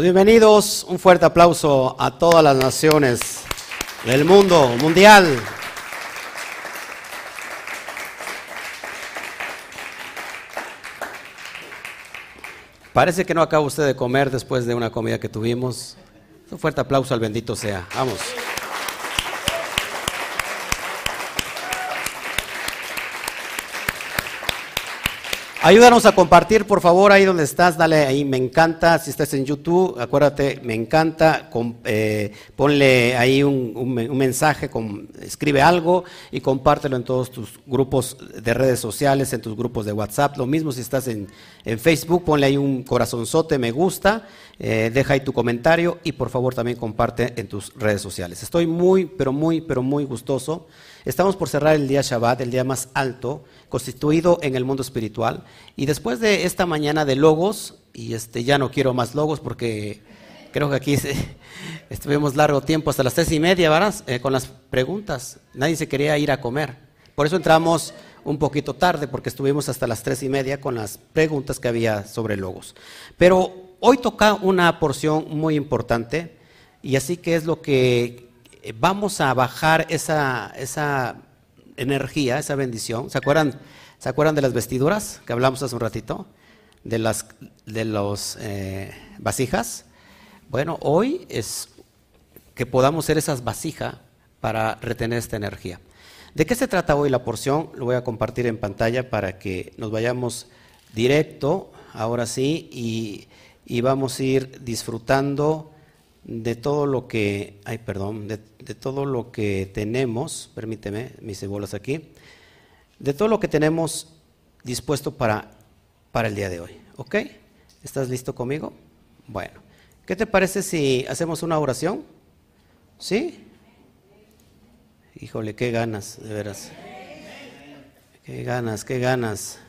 Bienvenidos, un fuerte aplauso a todas las naciones del mundo mundial. Parece que no acaba usted de comer después de una comida que tuvimos. Un fuerte aplauso al bendito sea. Vamos. Ayúdanos a compartir, por favor, ahí donde estás, dale ahí, me encanta. Si estás en YouTube, acuérdate, me encanta. Eh, ponle ahí un, mensaje, escribe algo y compártelo en todos tus grupos de redes sociales, en tus grupos de WhatsApp. Lo mismo si estás en, Facebook, ponle ahí un corazonzote, me gusta, eh, deja ahí tu comentario y por favor también comparte en tus redes sociales. Estoy muy, pero muy, pero muy gustoso Estamos por cerrar el día Shabbat, el día más alto, constituido en el mundo espiritual. Y después de esta mañana de logos, y este, ya no quiero más logos porque creo que aquí estuvimos largo tiempo, hasta las tres y media, ¿verdad? Eh, con las preguntas. Nadie se quería ir a comer. Por eso entramos un poquito tarde, porque estuvimos hasta las tres y media con las preguntas que había sobre logos. Pero hoy toca una porción muy importante, y así que es lo que vamos a bajar esa, esa energía, esa bendición. ¿Se acuerdan, ¿Se acuerdan de las vestiduras que hablamos hace un ratito? De las de los eh, vasijas. Bueno, hoy es que podamos ser esas vasijas para retener esta energía. ¿De qué se trata hoy la porción? Lo voy a compartir en pantalla para que nos vayamos directo, ahora sí, y, y vamos a ir disfrutando de todo lo que, ay, perdón, de, todo lo que tenemos, permíteme, mis cebolas aquí, de todo lo que tenemos dispuesto para, para el día de hoy. ¿Ok? ¿Estás listo conmigo? Bueno, ¿qué te parece si hacemos una oración? ¿Sí? Híjole, qué ganas, de veras. Qué ganas, qué ganas.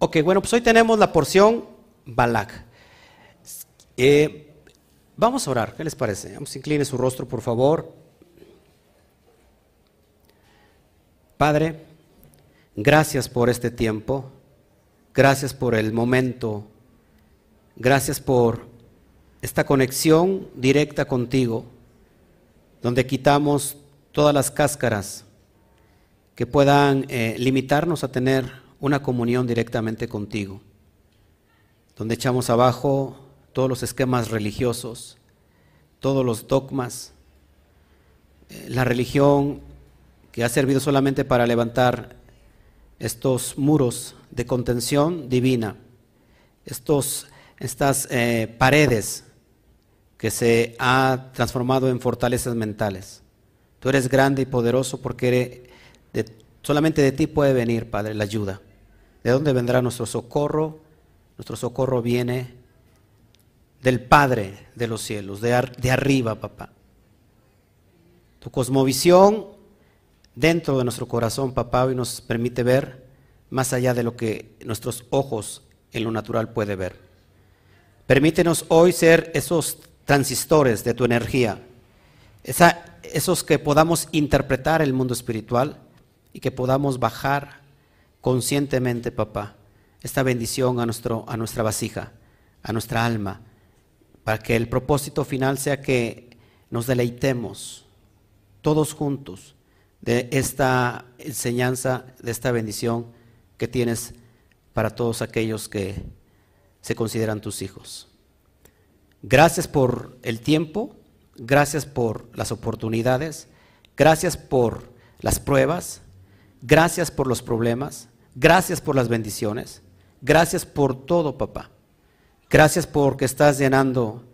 Ok, bueno, pues hoy tenemos la porción Balak. Eh, vamos a orar, ¿qué les parece? Vamos, incline su rostro, por favor. Padre, gracias por este tiempo, gracias por el momento, gracias por esta conexión directa contigo, donde quitamos todas las cáscaras que puedan eh, limitarnos a tener una comunión directamente contigo, donde echamos abajo todos los esquemas religiosos, todos los dogmas, eh, la religión que ha servido solamente para levantar estos muros de contención divina, estos, estas eh, paredes que se ha transformado en fortalezas mentales. Tú eres grande y poderoso porque solamente de ti puede venir, Padre, la ayuda. ¿De dónde vendrá nuestro socorro? Nuestro socorro viene del Padre de los cielos, de, arriba, papá. Tu cosmovisión dentro de nuestro corazón, papá, hoy nos permite ver más allá de lo que nuestros ojos en lo natural puede ver. Permítenos hoy ser esos transistores de tu energía, esos que podamos interpretar el mundo espiritual y que podamos bajar conscientemente, papá, esta bendición a, nuestro, a nuestra vasija, a nuestra alma, para que el propósito final sea que nos deleitemos todos juntos de esta enseñanza, de esta bendición que tienes para todos aquellos que se consideran tus hijos. Gracias por el tiempo, gracias por las oportunidades, gracias por las pruebas, Gracias por los problemas, gracias por las bendiciones, gracias por todo, papá. Gracias porque estás llenando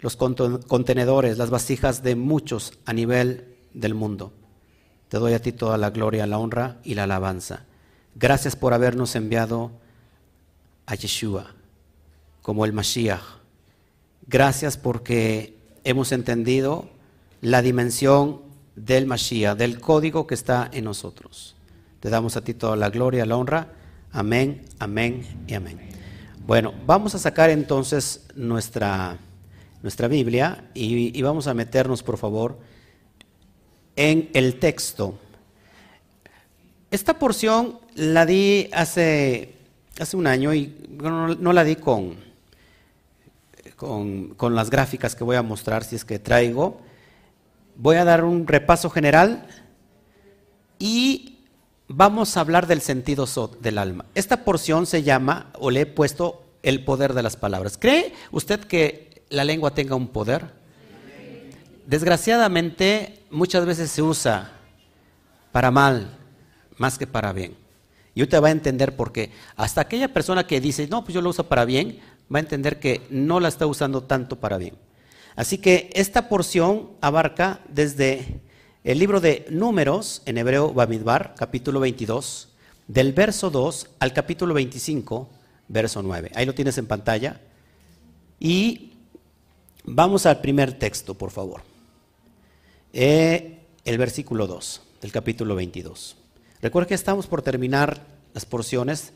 los contenedores, las vasijas de muchos a nivel del mundo. Te doy a ti toda la gloria, la honra y la alabanza. Gracias por habernos enviado a Yeshua como el Mashiach. Gracias porque hemos entendido la dimensión del Mashiach, del código que está en nosotros. Te damos a ti toda la gloria, la honra. Amén, amén y amén. Bueno, vamos a sacar entonces nuestra, nuestra Biblia y, vamos a meternos, por favor, en el texto. esta porción la di hace, hace un año y no, la di con, con, con, las gráficas que voy a mostrar si es que traigo. Voy a dar un repaso general y vamos a hablar del sentido del alma. Esta porción se llama, o le he puesto, el poder de las palabras. ¿Cree usted que la lengua tenga un poder? Desgraciadamente, muchas veces se usa para mal más que para bien. Y usted va a entender por qué. Hasta aquella persona que dice, no, pues yo lo uso para bien, va a entender que no la está usando tanto para bien. Así que esta porción abarca desde el libro de Números, en hebreo Bamidbar, capítulo 22, del verso 2 al capítulo 25, verso 9. Ahí lo tienes en pantalla. Y vamos al primer texto, por favor. Eh, el versículo 2 del capítulo 22. Recuerda que estamos por terminar las porciones.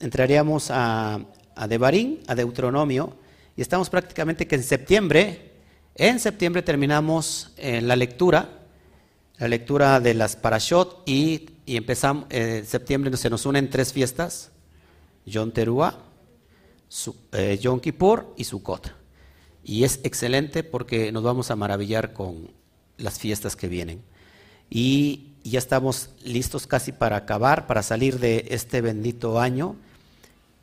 Entraríamos a, a Devarim, a Deuteronomio, y estamos prácticamente que en septiembre, en septiembre terminamos eh, la lectura, la lectura de las Parashot, y, empezamos, en eh, septiembre se nos unen tres fiestas, Yom Teruah, eh, Yom Kippur y Sukkot. Y es excelente porque nos vamos a maravillar con las fiestas que vienen. Y ya estamos listos casi para acabar, para salir de este bendito año.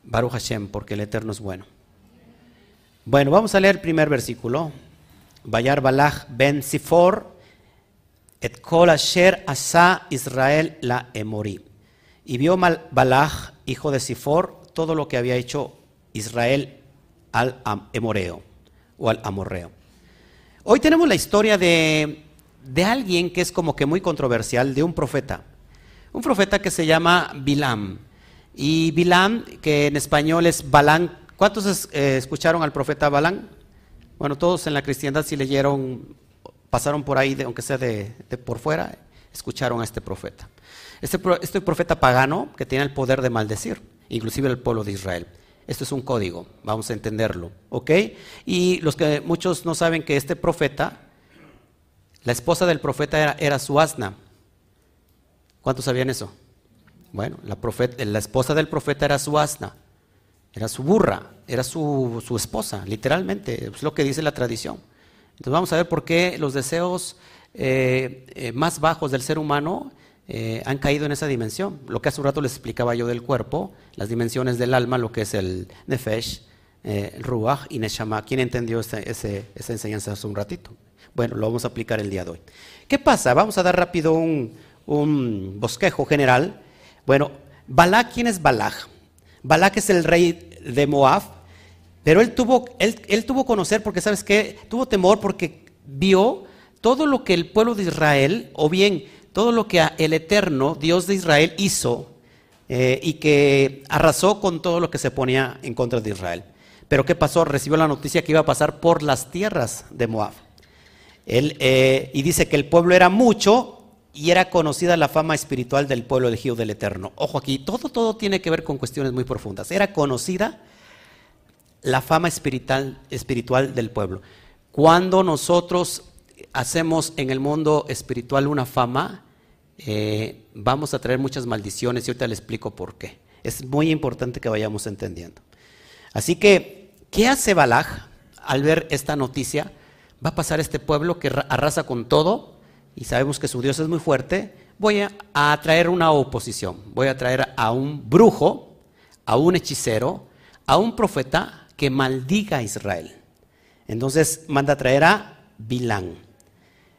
Baruch Hashem, porque el Eterno es bueno. Bueno, vamos a leer el primer versículo. Bayar Balach ben Sifor, et kol asher asa Israel la emori. Y vio Balach, hijo de Sifor, todo lo que había hecho Israel al Emoreo o al Amorreo. Hoy tenemos la historia de de alguien que es como que muy controversial, de un profeta. Un profeta que se llama Bilam. Y Bilam, que en español es Balán. ¿Cuántos eh, escucharon al profeta Balán? Bueno, todos en la cristiandad si leyeron, pasaron por ahí, aunque sea de, por fuera, escucharon a este profeta. Este, este, profeta pagano que tiene el poder de maldecir, inclusive el pueblo de Israel. Esto es un código, vamos a entenderlo, ¿ok? Y los que muchos no saben que este profeta la esposa del profeta era, su asna. ¿Cuántos sabían eso? Bueno, la, la, esposa del profeta era su asna, era su burra, era su, esposa, literalmente, es lo que dice la tradición. Entonces vamos a ver por qué los deseos eh, eh, más bajos del ser humano eh, han caído en esa dimensión. Lo que hace un rato les explicaba yo del cuerpo, las dimensiones del alma, lo que es el nefesh, ruach y neshama. ¿Quién entendió esa enseñanza hace un ratito? Bueno, lo vamos a aplicar el día de hoy. ¿Qué pasa? Vamos a dar rápido un, bosquejo general. Bueno, Balak, ¿quién es Balak? Balak es el rey de Moab, pero él tuvo, él, él tuvo conocer porque, ¿sabes qué? Tuvo temor porque vio todo lo que el pueblo de Israel, o bien todo lo que el eterno Dios de Israel hizo eh, y que arrasó con todo lo que se ponía en contra de Israel. Pero ¿qué pasó? Recibió la noticia que iba a pasar por las tierras de Moab. Eh, y dice que el pueblo era mucho y era conocida la fama espiritual del pueblo elegido del Eterno. Ojo aquí, todo, todo tiene que ver con cuestiones muy profundas. Era conocida la fama espiritual, espiritual del pueblo. Cuando nosotros hacemos en el mundo espiritual una fama, eh, vamos a traer muchas maldiciones y ahorita le explico por qué. Es muy importante que vayamos entendiendo. Así que, ¿qué hace Balaj al ver esta noticia? va a pasar este pueblo que arrasa con todo y sabemos que su Dios es muy fuerte, voy a, traer una oposición, voy a traer a un brujo, a un hechicero, a un profeta que maldiga a Israel. Entonces manda a traer a Bilán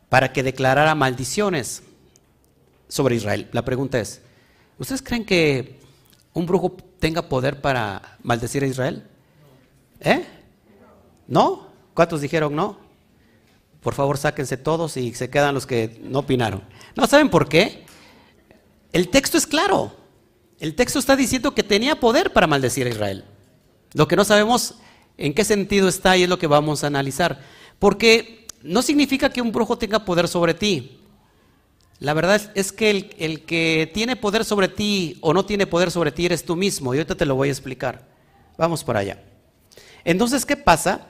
para que declarara maldiciones sobre Israel. La pregunta es, ¿ustedes creen que un brujo tenga poder para maldecir a Israel? ¿Eh? ¿No? ¿Cuántos dijeron no? Por favor, sáquense todos y se quedan los que no opinaron. ¿No saben por qué? El texto es claro. El texto está diciendo que tenía poder para maldecir a Israel. Lo que no sabemos en qué sentido está y es lo que vamos a analizar. Porque no significa que un brujo tenga poder sobre ti. La verdad es que el, que tiene poder sobre ti o no tiene poder sobre ti eres tú mismo. Y ahorita te lo voy a explicar. Vamos por allá. Entonces, ¿qué pasa?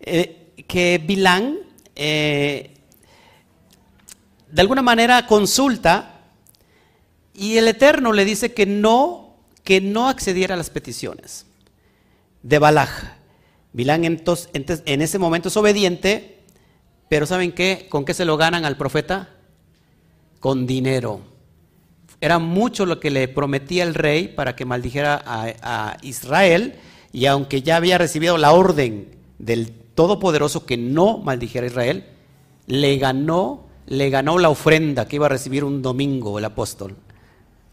Eh, que Bilán eh, de alguna manera consulta Y el Eterno le dice que no, que no accediera a las peticiones de Balaj. Bilán en ese momento es obediente, pero ¿saben qué? ¿Con qué se lo ganan al profeta? Con dinero. Era mucho lo que le prometía el rey para que maldijera a Israel, y aunque ya había recibido la orden del Todopoderoso que no maldijera a Israel, le ganó, le ganó la ofrenda que iba a recibir un domingo el apóstol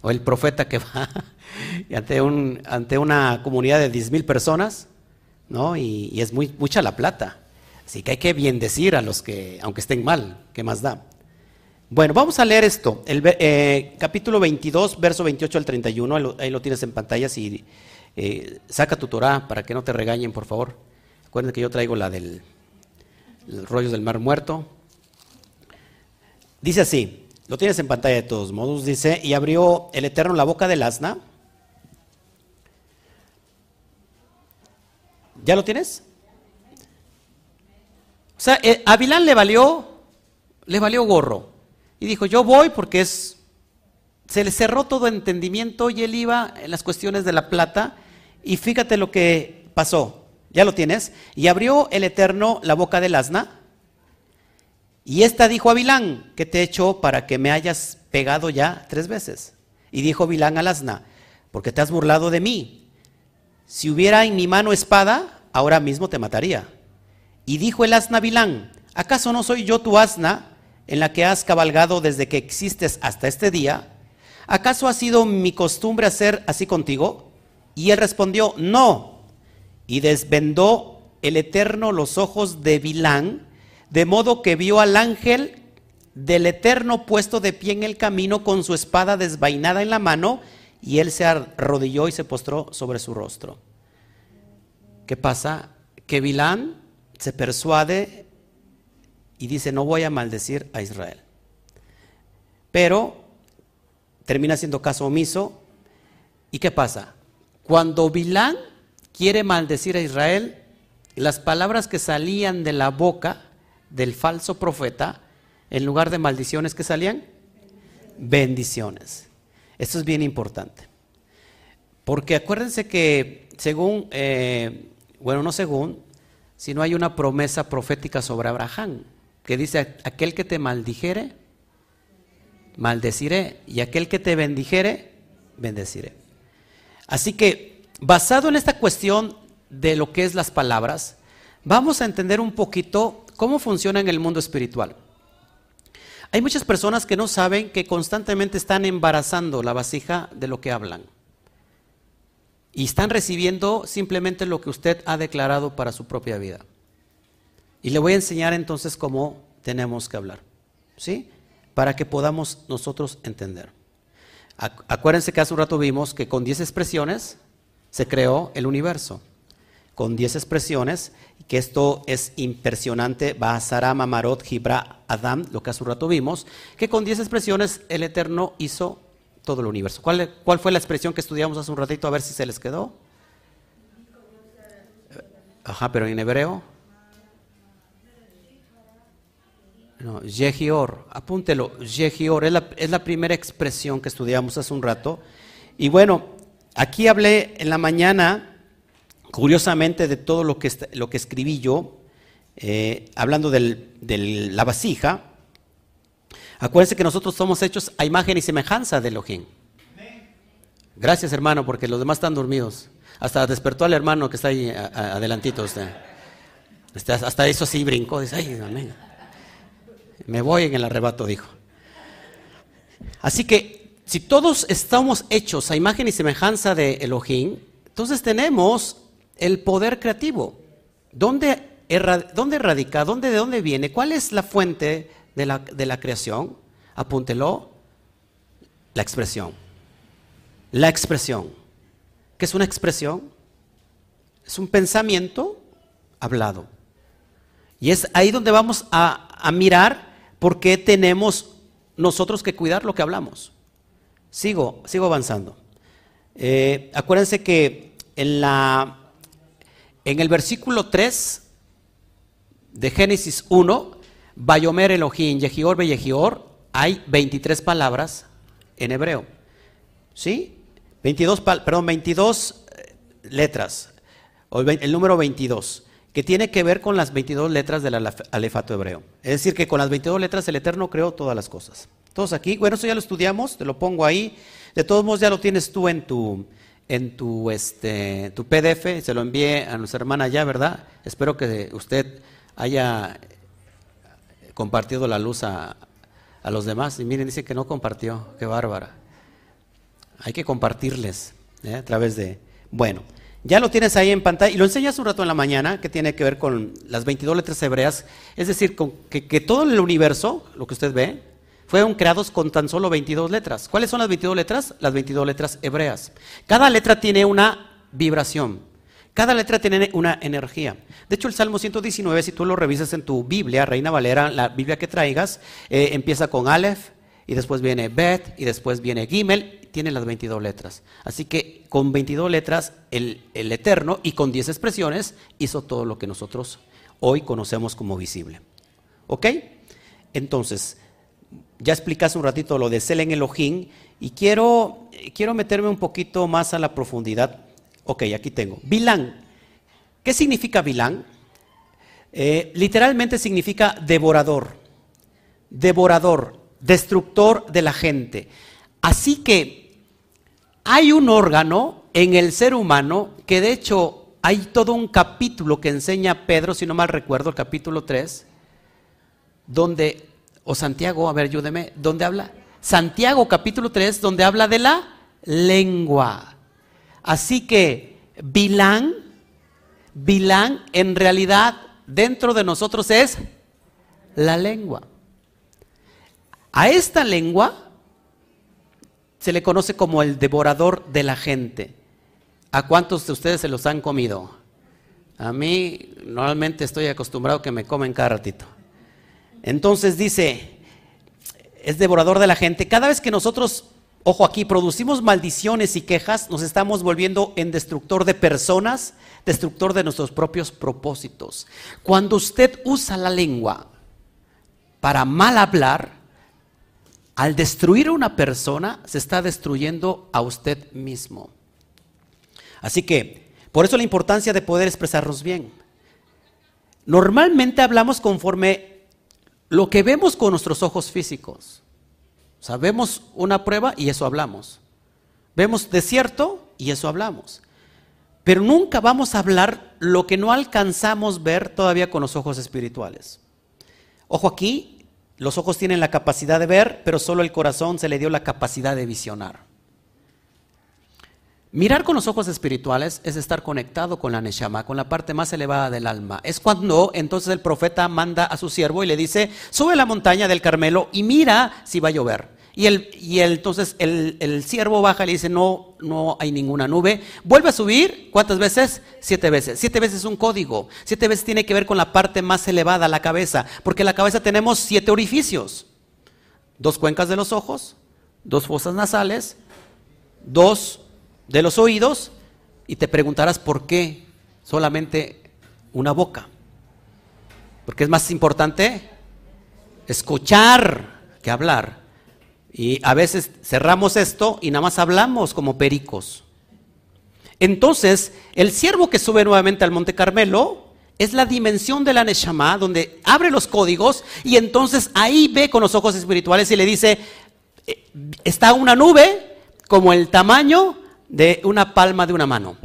o el profeta que va ante, un, ante una comunidad de 10 mil personas, ¿no? Y, es muy, mucha la plata. Así que hay que decir a los que, aunque estén mal, ¿qué más da? Bueno, vamos a leer esto, el eh, capítulo 22, verso 28 al 31, ahí lo, tienes en pantalla, si eh, saca tu Torah para que no te regañen, por favor. Acuérdense que yo traigo la del rollos del mar muerto. Dice así, lo tienes en pantalla de todos modos. Dice, y abrió el Eterno la boca del asna. ¿Ya lo tienes? O sea, eh, a Bilán le valió, le valió gorro. Y dijo, yo voy porque es, se le cerró todo entendimiento y él iba en las cuestiones de la plata. Y fíjate lo que pasó. ¿Ya lo tienes? Y abrió el Eterno la boca del asna y esta dijo a Bilán, ¿qué te he hecho para que me hayas pegado ya tres veces? Y dijo Bilán al asna, porque te has burlado de mí. Si hubiera en mi mano espada, ahora mismo te mataría. Y dijo el asna Bilán, ¿acaso no soy yo tu asna en la que has cabalgado desde que existes hasta este día? ¿Acaso ha sido mi costumbre hacer así contigo? Y él respondió, no. Y desvendó el Eterno los ojos de Bilán, de modo que vio al ángel del Eterno puesto de pie en el camino con su espada desvainada en la mano, y él se arrodilló y se postró sobre su rostro. ¿Qué pasa? Que Bilán se persuade y dice, no voy a maldecir a Israel. Pero termina siendo caso omiso. ¿Y qué pasa? Cuando Bilán quiere maldecir a Israel, las palabras que salían de la boca del falso profeta, en lugar de maldiciones que salían, bendiciones. Esto es bien importante. Porque acuérdense que según, eh, bueno, no según, sino hay una promesa profética sobre Abraham, que dice, aquel que te maldijere, maldeciré, y aquel que te bendijere, bendeciré. Así que, basado en esta cuestión de lo que es las palabras, vamos a entender un poquito ¿Cómo funciona en el mundo espiritual? Hay muchas personas que no saben que constantemente están embarazando la vasija de lo que hablan. Y están recibiendo simplemente lo que usted ha declarado para su propia vida. Y le voy a enseñar entonces cómo tenemos que hablar. ¿Sí? Para que podamos nosotros entender. Acuérdense que hace un rato vimos que con 10 expresiones se creó el universo. Con 10 expresiones que esto es impresionante, Basarama, Marot, Gibra, Adam, lo que hace un rato vimos, que con 10 expresiones el Eterno hizo todo el universo. ¿Cuál, ¿Cuál, fue la expresión que estudiamos hace un ratito? A ver si se les quedó. Ajá, pero en hebreo. No, Yehior, apúntelo, Yehior, es la, es la primera expresión que estudiamos hace un rato. Y bueno, aquí hablé en la mañana Curiosamente, de todo lo que, lo que escribí yo, eh, hablando de la vasija, acuérdense que nosotros somos hechos a imagen y semejanza de Elohim. Gracias, hermano, porque los demás están dormidos. Hasta despertó al hermano que está ahí adelantito. Usted. Este, hasta eso sí brincó. Dice, ay, amén. Me voy en el arrebato, dijo. Así que, si todos estamos hechos a imagen y semejanza de Elohim, entonces tenemos el poder creativo. ¿Dónde, dónde radica? ¿Dónde, ¿De dónde viene? ¿Cuál es la fuente de la, de la creación? Apúntelo. La expresión. La expresión. ¿Qué es una expresión? Es un pensamiento hablado. Y es ahí donde vamos a, mirar por qué tenemos nosotros que cuidar lo que hablamos. Sigo, sigo avanzando. Eh, acuérdense que en la en el versículo 3 de Génesis 1, Bayomer Elohim, Yehior Yehior, hay 23 palabras en hebreo. ¿Sí? 22, perdón, 22 eh, letras, el, número 22, que tiene que ver con las 22 letras del alefato hebreo. Es decir, que con las 22 letras el Eterno creó todas las cosas. Todos aquí, bueno, eso ya lo estudiamos, te lo pongo ahí. De todos modos ya lo tienes tú en tu, en tu, este, tu PDF, se lo envié a nuestra hermana ya, ¿verdad? Espero que usted haya compartido la luz a, a los demás. Y miren, dice que no compartió, qué bárbara. Hay que compartirles ¿eh? a través de... Bueno, ya lo tienes ahí en pantalla y lo enseñas un rato en la mañana, que tiene que ver con las 22 letras hebreas, es decir, con que, que todo el universo, lo que usted ve, fueron creados con tan solo 22 letras. ¿Cuáles son las 22 letras? Las 22 letras hebreas. Cada letra tiene una vibración. Cada letra tiene una energía. De hecho, el Salmo 119, si tú lo revisas en tu Biblia, Reina Valera, la Biblia que traigas, eh, empieza con Aleph, y después viene Bet, y después viene Gimel, tiene las 22 letras. Así que con 22 letras, el, el Eterno, y con 10 expresiones, hizo todo lo que nosotros hoy conocemos como visible. ¿Ok? Entonces, ya explicaste un ratito lo de Selen Elohim, y quiero, quiero meterme un poquito más a la profundidad Ok, aquí tengo. Vilán. ¿Qué significa Vilán? Eh, literalmente significa devorador. Devorador, destructor de la gente. Así que hay un órgano en el ser humano que de hecho hay todo un capítulo que enseña Pedro, si no mal recuerdo, el capítulo 3, donde, o Santiago, a ver, ayúdeme, ¿dónde habla? Santiago capítulo 3, donde habla de la lengua. Así que Bilán, Bilán en realidad dentro de nosotros es la lengua. A esta lengua se le conoce como el devorador de la gente. ¿A cuántos de ustedes se los han comido? A mí normalmente estoy acostumbrado que me comen cada ratito. Entonces dice, es devorador de la gente. Cada vez que nosotros Ojo aquí, producimos maldiciones y quejas, nos estamos volviendo en destructor de personas, destructor de nuestros propios propósitos. Cuando usted usa la lengua para mal hablar, al destruir a una persona, se está destruyendo a usted mismo. Así que, por eso la importancia de poder expresarnos bien. Normalmente hablamos conforme lo que vemos con nuestros ojos físicos. Sabemos una prueba y eso hablamos. Vemos desierto y eso hablamos. Pero nunca vamos a hablar lo que no alcanzamos ver todavía con los ojos espirituales. Ojo aquí, los ojos tienen la capacidad de ver, pero solo el corazón se le dio la capacidad de visionar. Mirar con los ojos espirituales es estar conectado con la Neshama, con la parte más elevada del alma. Es cuando entonces el profeta manda a su siervo y le dice, sube a la montaña del Carmelo y mira si va a llover. Y, el, y entonces el, siervo baja y le dice, no, no hay ninguna nube. Vuelve a subir, ¿cuántas veces? Siete veces. Siete veces es un código. Siete veces tiene que ver con la parte más elevada, la cabeza. Porque en la cabeza tenemos siete orificios. Dos cuencas de los ojos, dos fosas nasales, dos de los oídos. Y te preguntarás por qué solamente una boca. Porque es más importante escuchar que hablar. Y a veces cerramos esto y nada más hablamos como pericos. Entonces, el siervo que sube nuevamente al Monte Carmelo es la dimensión de la Neshama, donde abre los códigos y entonces ahí ve con los ojos espirituales y le dice, eh, está una nube como el tamaño de una palma de una mano.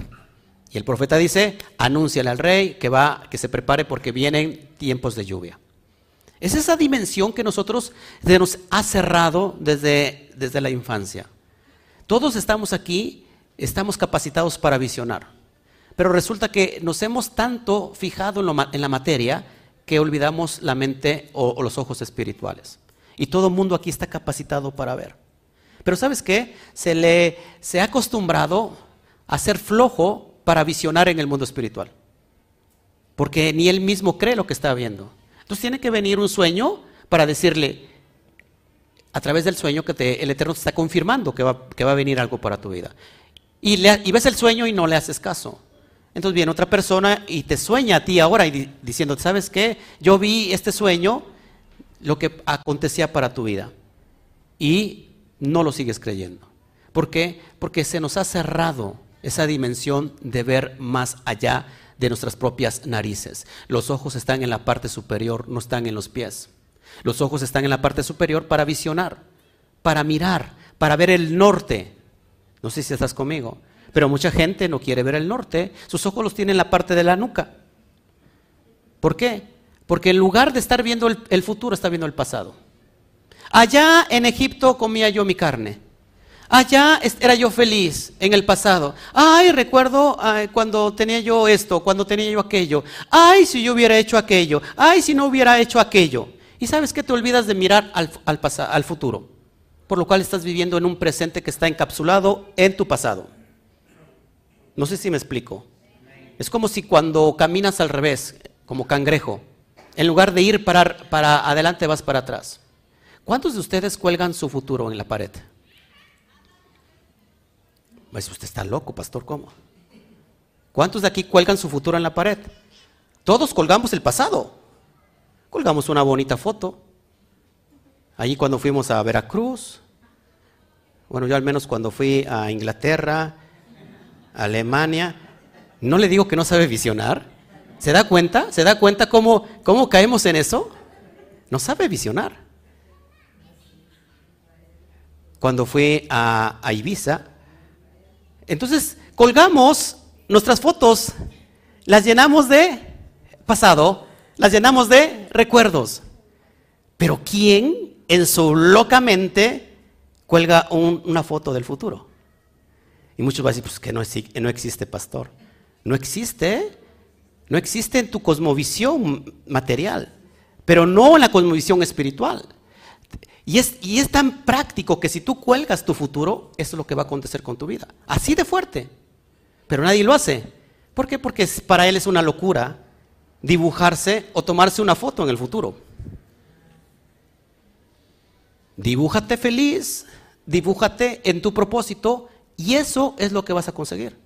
Y el profeta dice, anúnciale al rey que va, que se prepare porque vienen tiempos de lluvia. Es esa dimensión que nosotros se nos ha cerrado desde, desde la infancia. Todos estamos aquí, estamos capacitados para visionar. Pero resulta que nos hemos tanto fijado en, la materia que olvidamos la mente o, o los ojos espirituales. Y todo el mundo aquí está capacitado para ver. Pero ¿sabes qué? Se le se ha acostumbrado a ser flojo para visionar en el mundo espiritual. Porque ni él mismo cree lo que está viendo. Entonces tiene que venir un sueño para decirle, a través del sueño, que el Eterno te está confirmando que va, que va a venir algo para tu vida. Y, ves el sueño y no le haces caso. Entonces viene otra persona y te sueña a ti ahora y diciendo, ¿sabes qué? Yo vi este sueño, lo que acontecía para tu vida. Y no lo sigues creyendo. ¿Por qué? Porque se nos ha cerrado esa dimensión de ver más allá de nuestras propias narices. Los ojos están en la parte superior, no están en los pies. Los ojos están en la parte superior para visionar, para mirar, para ver el norte. No sé si estás conmigo, pero mucha gente no quiere ver el norte. Sus ojos los tienen en la parte de la nuca. ¿Por qué? Porque en lugar de estar viendo el, futuro, está viendo el pasado. Allá en Egipto comía yo mi carne. Allá era yo feliz en el pasado. Ay, recuerdo cuando tenía yo esto, cuando tenía yo aquello. Ay, si yo hubiera hecho aquello. Ay, si no hubiera hecho aquello. Y sabes que te olvidas de mirar al, futuro. Por lo cual estás viviendo en un presente que está encapsulado en tu pasado. No sé si me explico. Es como si cuando caminas al revés, como cangrejo, en lugar de ir para adelante vas para atrás. ¿Cuántos de ustedes cuelgan su futuro en la pared? Pues usted está loco, pastor, ¿cómo? ¿Cuántos de aquí cuelgan su futuro en la pared? Todos colgamos el pasado. Colgamos una bonita foto. Allí cuando fuimos a Veracruz, bueno, yo al menos cuando fui a Inglaterra, Alemania, no le digo que no sabe visionar. ¿Se da cuenta? ¿Se da cuenta cómo, cómo caemos en eso? No sabe visionar. Cuando fui a, Ibiza, entonces colgamos nuestras fotos, las llenamos de pasado, las llenamos de recuerdos. Pero ¿quién en su loca mente cuelga una foto del futuro? Y muchos van a decir, pues que no, no existe pastor. No existe, no existe en tu cosmovisión material, pero no en la cosmovisión espiritual. Y es, y es tan práctico que si tú cuelgas tu futuro, eso es lo que va a acontecer con tu vida. Así de fuerte. Pero nadie lo hace. ¿Por qué? Porque para él es una locura dibujarse o tomarse una foto en el futuro. Dibújate feliz, dibújate en tu propósito y eso es lo que vas a conseguir.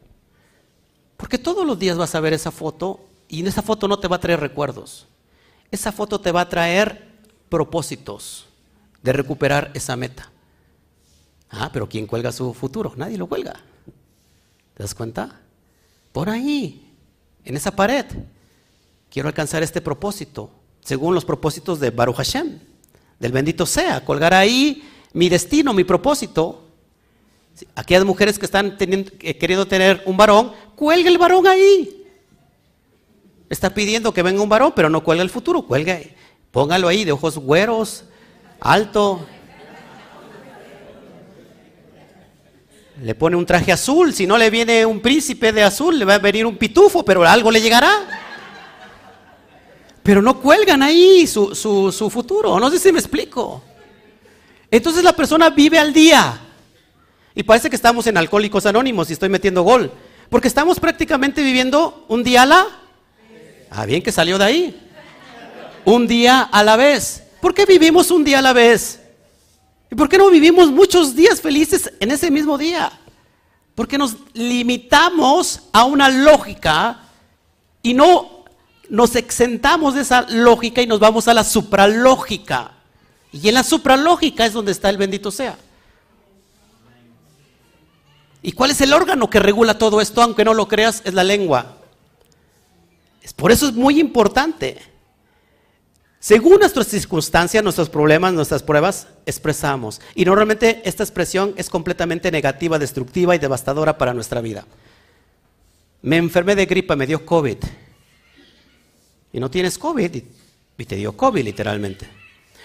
Porque todos los días vas a ver esa foto y en esa foto no te va a traer recuerdos. Esa foto te va a traer propósitos de recuperar esa meta. Ah, pero ¿quién cuelga su futuro? Nadie lo cuelga. ¿Te das cuenta? Por ahí, en esa pared. Quiero alcanzar este propósito, según los propósitos de Baruch Hashem, del bendito sea, colgar ahí mi destino, mi propósito, Aquellas mujeres que están eh, queriendo tener un varón, cuelga el varón ahí. Está pidiendo que venga un varón, pero no cuelga el futuro, cuelga, póngalo ahí de ojos güeros, alto. Le pone un traje azul, si no le viene un príncipe de azul, le va a venir un pitufo, pero algo le llegará. Pero no cuelgan ahí su, su futuro, no sé si me explico. Entonces la persona vive al día. Y parece que estamos en Alcohólicos Anónimos y estoy metiendo gol. Porque estamos prácticamente viviendo un día a la... Ah, bien que salió de ahí. Un día a la vez. ¿Por qué vivimos un día a la vez? ¿Y por qué no vivimos muchos días felices en ese mismo día? Porque nos limitamos a una lógica y no nos exentamos de esa lógica y nos vamos a la supralógica. Y en la supralógica es donde está el bendito sea. ¿Y cuál es el órgano que regula todo esto? Aunque no lo creas, es la lengua. Por eso es muy importante. Según nuestras circunstancias, nuestros problemas, nuestras pruebas, expresamos. Y normalmente esta expresión es completamente negativa, destructiva y devastadora para nuestra vida. Me enfermé de gripa, me dio COVID. Y no tienes COVID y te dio COVID literalmente.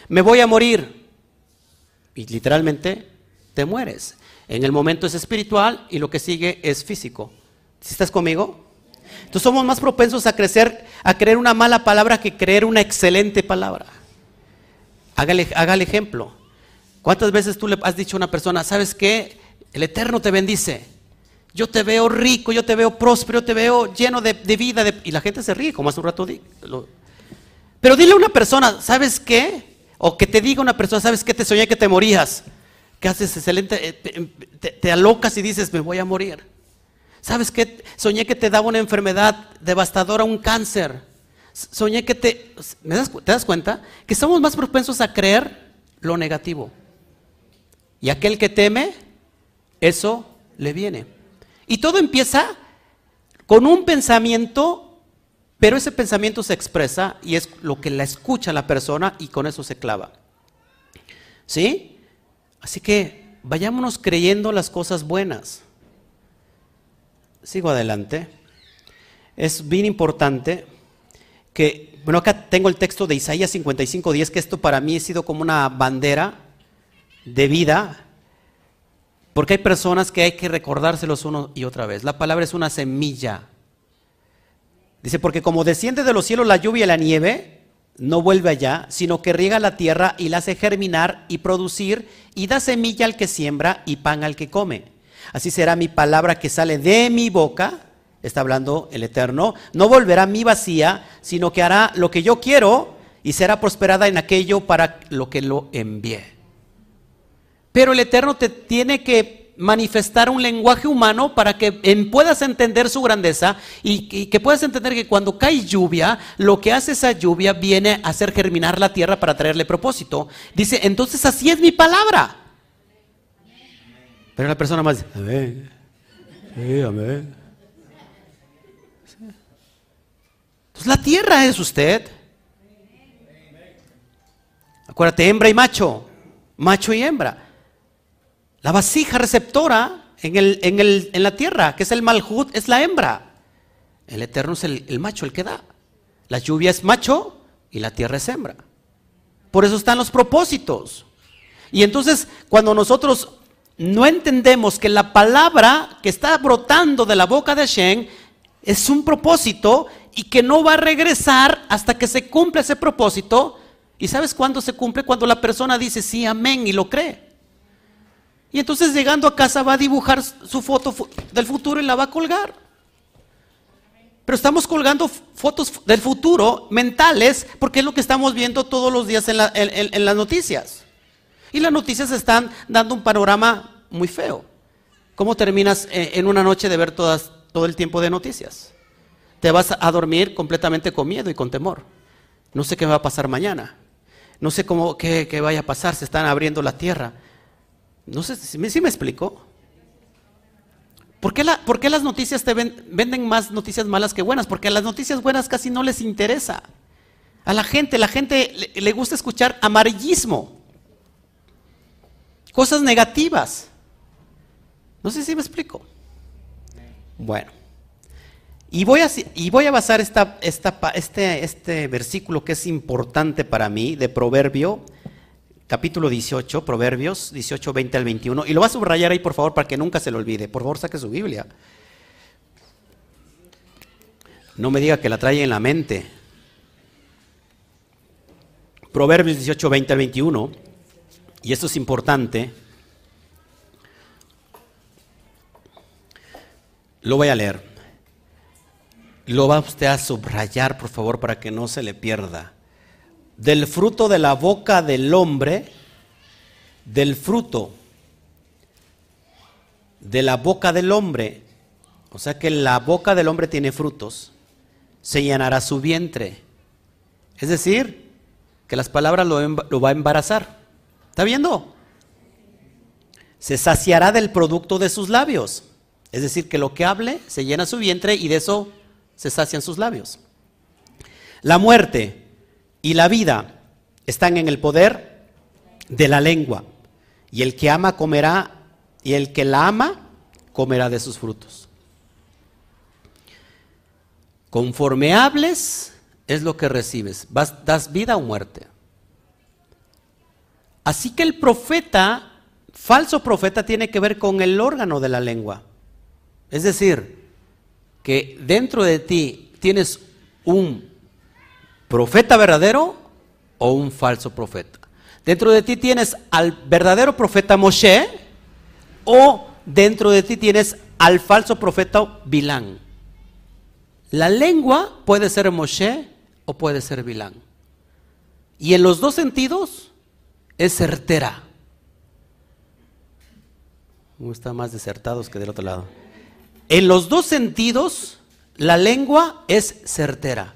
Me voy a morir. Y literalmente te mueres. En el momento es espiritual y lo que sigue es físico. ¿Si estás conmigo? Entonces somos más propensos a crecer, a creer una mala palabra que creer una excelente palabra. Hágale, el ejemplo. ¿Cuántas veces tú le has dicho a una persona, sabes qué? El Eterno te bendice. Yo te veo rico, yo te veo próspero, yo te veo lleno de, vida. y la gente se ríe, como hace un rato. pero dile a una persona, ¿sabes qué? O que te diga una persona, ¿sabes qué? Te soñé que te morías. ¿Qué haces excelente? Eh, em, te, alocas y dices, me voy a morir. ¿Sabes qué? Soñé que te daba una enfermedad devastadora, un cáncer. Soñé que te... ¿Te das cuenta? Que somos más propensos a creer lo negativo. Y aquel que teme eso le viene. Y todo empieza con un pensamiento, pero ese pensamiento se expresa y es lo que la escucha la persona y con eso se clava. ¿Sí? Así que vayámonos creyendo las cosas buenas. Sigo adelante. Es bien importante que, bueno, acá tengo el texto de Isaías 55, 10, que esto para mí ha sido como una bandera de vida, porque hay personas que hay que recordárselos uno y otra vez. La palabra es una semilla. Dice, porque como desciende de los cielos la lluvia y la nieve, no vuelve allá, sino que riega la tierra y la hace germinar y producir, y da semilla al que siembra y pan al que come. Así será mi palabra que sale de mi boca, está hablando el Eterno, no volverá a mi vacía, sino que hará lo que yo quiero y será prosperada en aquello para lo que lo envié. Pero el Eterno te tiene que manifestar un lenguaje humano para que puedas entender su grandeza y, que puedas entender que cuando cae lluvia, lo que hace esa lluvia viene a hacer germinar la tierra para traerle propósito. Dice, entonces así es mi palabra. Pero la persona más, amén, sí, amén. Entonces la tierra es usted. Acuérdate, hembra y macho, macho y hembra. La vasija receptora en, el, en, el, en la tierra, que es el malhut, es la hembra. El eterno es el, el macho, el que da. La lluvia es macho y la tierra es hembra. Por eso están los propósitos. Y entonces, cuando nosotros no entendemos que la palabra que está brotando de la boca de Shen es un propósito y que no va a regresar hasta que se cumpla ese propósito. ¿Y sabes cuándo se cumple? Cuando la persona dice sí, amén y lo cree. Y entonces llegando a casa va a dibujar su foto del futuro y la va a colgar. Pero estamos colgando fotos del futuro mentales porque es lo que estamos viendo todos los días en, las noticias. Y las noticias están dando un panorama muy feo. ¿Cómo terminas eh, en una noche de ver todo el tiempo de noticias? Te vas a dormir completamente con miedo y con temor. No sé qué va a pasar mañana. No sé cómo, qué, qué vaya a pasar. Se están abriendo la tierra. No sé si me, explico. ¿Por qué, las noticias te venden más noticias malas que buenas? Porque a las noticias buenas casi no les interesa. A la gente, la gente le, gusta escuchar amarillismo, cosas negativas. No sé si me explico. Bueno, y voy a, y voy a basar esta, este, este versículo que es importante para mí, de Proverbio capítulo 18, Proverbios 18, 20 al 21. Y lo va a subrayar ahí, por favor, para que nunca se lo olvide. Por favor, saque su Biblia. No me diga que la trae en la mente. Proverbios 18, 20 al 21. Y esto es importante. Lo voy a leer. Lo va usted a subrayar, por favor, para que no se le pierda del fruto de la boca del hombre, del fruto de la boca del hombre, o sea que la boca del hombre tiene frutos, se llenará su vientre. Es decir, que las palabras lo, lo va a embarazar. ¿Está viendo? Se saciará del producto de sus labios. Es decir, que lo que hable se llena su vientre y de eso se sacian sus labios. La muerte y la vida están en el poder de la lengua. Y el que ama comerá, y el que la ama comerá de sus frutos. Conforme hables, es lo que recibes. Das vida o muerte. Así que el profeta, falso profeta, tiene que ver con el órgano de la lengua. Es decir, que dentro de ti tienes un profeta verdadero o un falso profeta. Dentro de ti tienes al verdadero profeta Moshe o dentro de ti tienes al falso profeta Bilán. La lengua puede ser Moshe o puede ser Bilán. Y en los dos sentidos es certera. Uno está más desertados que del otro lado. En los dos sentidos, la lengua es certera.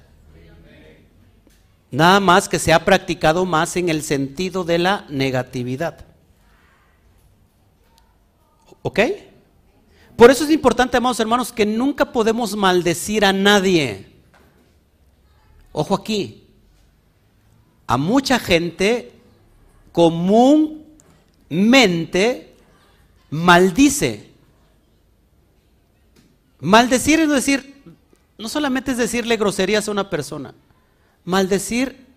Nada más que se ha practicado más en el sentido de la negatividad. ¿Ok? Por eso es importante, amados hermanos, que nunca podemos maldecir a nadie. Ojo aquí. A mucha gente comúnmente maldice. Maldecir es decir, no solamente es decirle groserías a una persona. Maldecir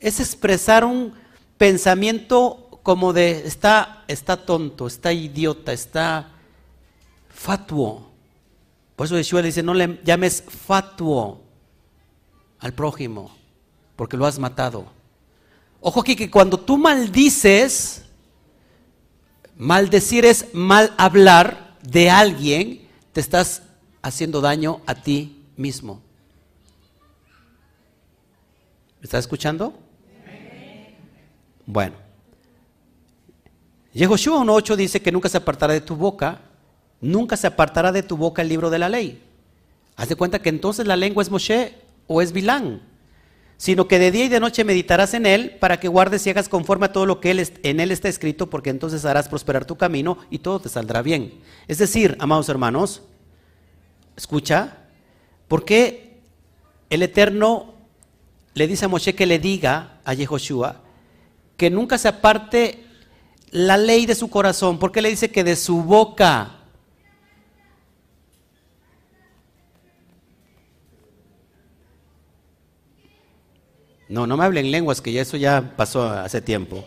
es expresar un pensamiento como de está, está tonto, está idiota, está fatuo. Por eso Yeshua dice, no le llames fatuo al prójimo, porque lo has matado. Ojo aquí que cuando tú maldices, maldecir es mal hablar de alguien, te estás haciendo daño a ti mismo. ¿Me estás escuchando? Bueno. Yehoshua 1.8 dice que nunca se apartará de tu boca, nunca se apartará de tu boca el libro de la ley. Haz de cuenta que entonces la lengua es Moshe o es Bilán, sino que de día y de noche meditarás en él para que guardes y hagas conforme a todo lo que él, en él está escrito, porque entonces harás prosperar tu camino y todo te saldrá bien. Es decir, amados hermanos, escucha, ¿por qué el Eterno le dice a Moshe que le diga a Yehoshua que nunca se aparte la ley de su corazón? ¿Por qué le dice que de su boca? No, no me hablen lenguas, que ya eso ya pasó hace tiempo.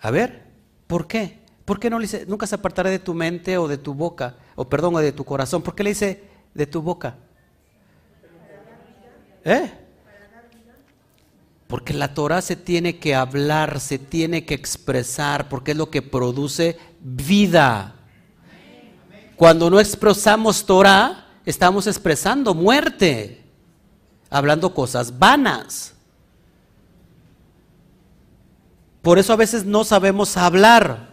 A ver, ¿por qué? ¿Por qué no le dice, nunca se apartará de tu mente o de tu boca, o perdón, o de tu corazón? ¿Por qué le dice de tu boca? ¿Eh? Porque la Torah se tiene que hablar, se tiene que expresar, porque es lo que produce vida. Cuando no expresamos Torah, estamos expresando muerte hablando cosas vanas. Por eso a veces no sabemos hablar.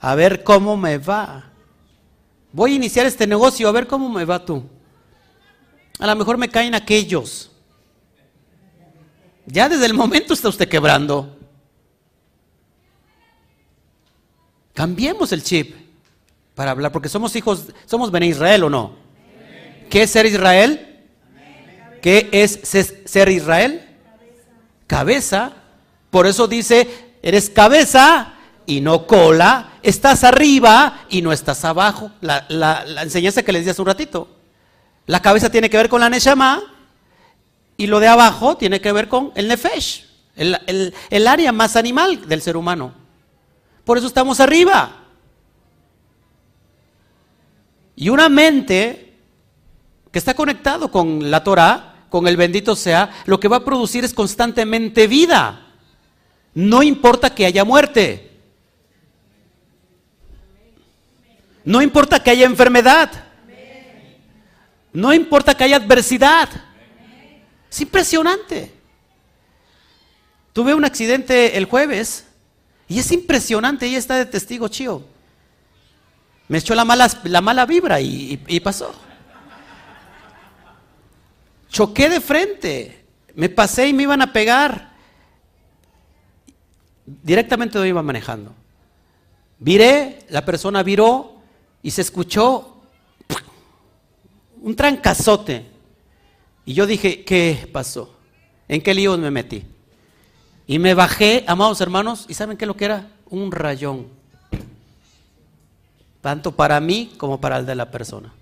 A ver cómo me va. Voy a iniciar este negocio, a ver cómo me va tú. A lo mejor me caen aquellos. Ya desde el momento está usted quebrando. Cambiemos el chip para hablar, porque somos hijos, somos Ben Israel o no. ¿Qué es ser Israel? ¿Qué es ser Israel? Cabeza. Por eso dice, eres cabeza y no cola, estás arriba y no estás abajo. La, enseñanza que les di hace un ratito. La cabeza tiene que ver con la Neshama y lo de abajo tiene que ver con el Nefesh, el, el área más animal del ser humano. Por eso estamos arriba. Y una mente que está conectado con la Torah con el bendito sea, lo que va a producir es constantemente vida. No importa que haya muerte. No importa que haya enfermedad. No importa que haya adversidad. Es impresionante. Tuve un accidente el jueves y es impresionante. Ella está de testigo, chío. Me echó la mala, la mala vibra y pasó. Choqué de frente, me pasé y me iban a pegar. Directamente yo iba manejando. Viré, la persona viró y se escuchó un trancazote. Y yo dije, ¿qué pasó? ¿En qué lío me metí? Y me bajé, amados hermanos, ¿y saben qué es lo que era? Un rayón. Tanto para mí como para el de la persona.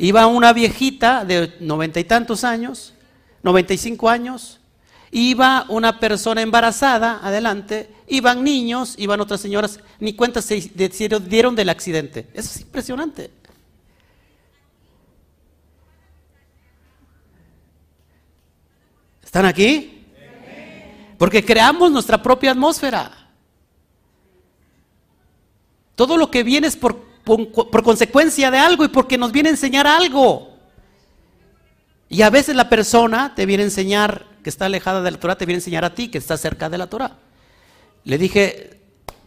Iba una viejita de noventa y tantos años, noventa y cinco años, iba una persona embarazada adelante, iban niños, iban otras señoras, ni cuenta se dieron del accidente. Eso es impresionante. ¿Están aquí? Porque creamos nuestra propia atmósfera. Todo lo que viene es por por, consecuencia de algo y porque nos viene a enseñar algo. Y a veces la persona te viene a enseñar que está alejada de la Torah, te viene a enseñar a ti que está cerca de la Torah. Le dije,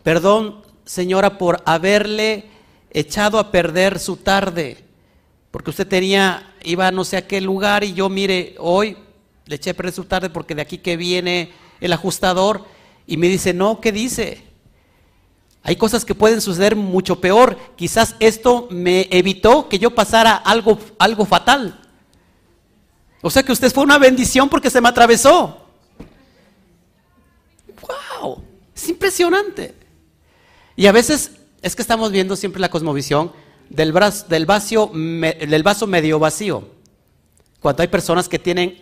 perdón señora por haberle echado a perder su tarde, porque usted tenía, iba a no sé a qué lugar y yo mire, hoy le eché a perder su tarde porque de aquí que viene el ajustador y me dice, no, ¿qué dice? Hay cosas que pueden suceder mucho peor. Quizás esto me evitó que yo pasara algo, algo fatal. O sea que usted fue una bendición porque se me atravesó. ¡Wow! Es impresionante. Y a veces es que estamos viendo siempre la cosmovisión del, del, del vaso medio vacío. Cuando hay personas que tienen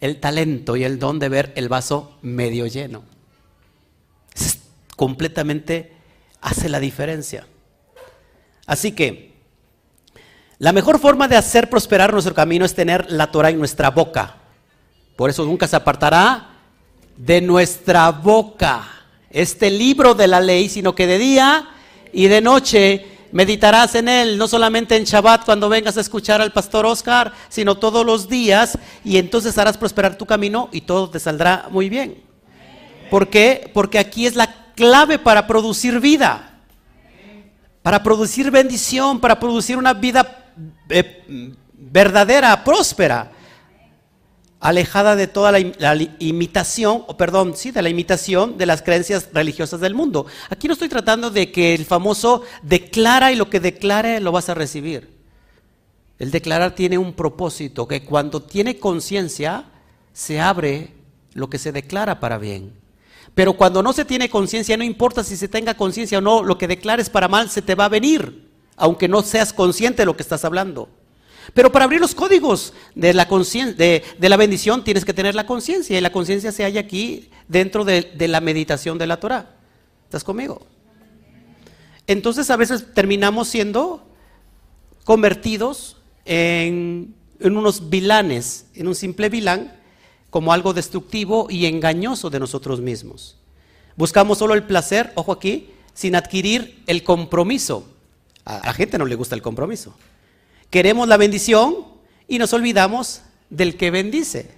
el talento y el don de ver el vaso medio lleno. Es completamente hace la diferencia. Así que la mejor forma de hacer prosperar nuestro camino es tener la Torah en nuestra boca. Por eso nunca se apartará de nuestra boca este libro de la ley, sino que de día y de noche meditarás en él, no solamente en Shabbat cuando vengas a escuchar al pastor Oscar, sino todos los días, y entonces harás prosperar tu camino y todo te saldrá muy bien. ¿Por qué? Porque aquí es la clave para producir vida, para producir bendición, para producir una vida eh, verdadera, próspera, alejada de toda la, imitación, o perdón, sí, de la imitación de las creencias religiosas del mundo. Aquí no estoy tratando de que el famoso declara y lo que declare lo vas a recibir. El declarar tiene un propósito, que cuando tiene conciencia se abre lo que se declara para bien. Pero cuando no se tiene conciencia, no importa si se tenga conciencia o no, lo que declares para mal se te va a venir, aunque no seas consciente de lo que estás hablando. Pero para abrir los códigos de la, de, la bendición tienes que tener la conciencia y la conciencia se halla aquí dentro de, la meditación de la Torah. ¿Estás conmigo? Entonces a veces terminamos siendo convertidos en, en unos vilanes, en un simple vilán como algo destructivo y engañoso de nosotros mismos. Buscamos solo el placer, ojo aquí, sin adquirir el compromiso. A la gente no le gusta el compromiso. Queremos la bendición y nos olvidamos del que bendice.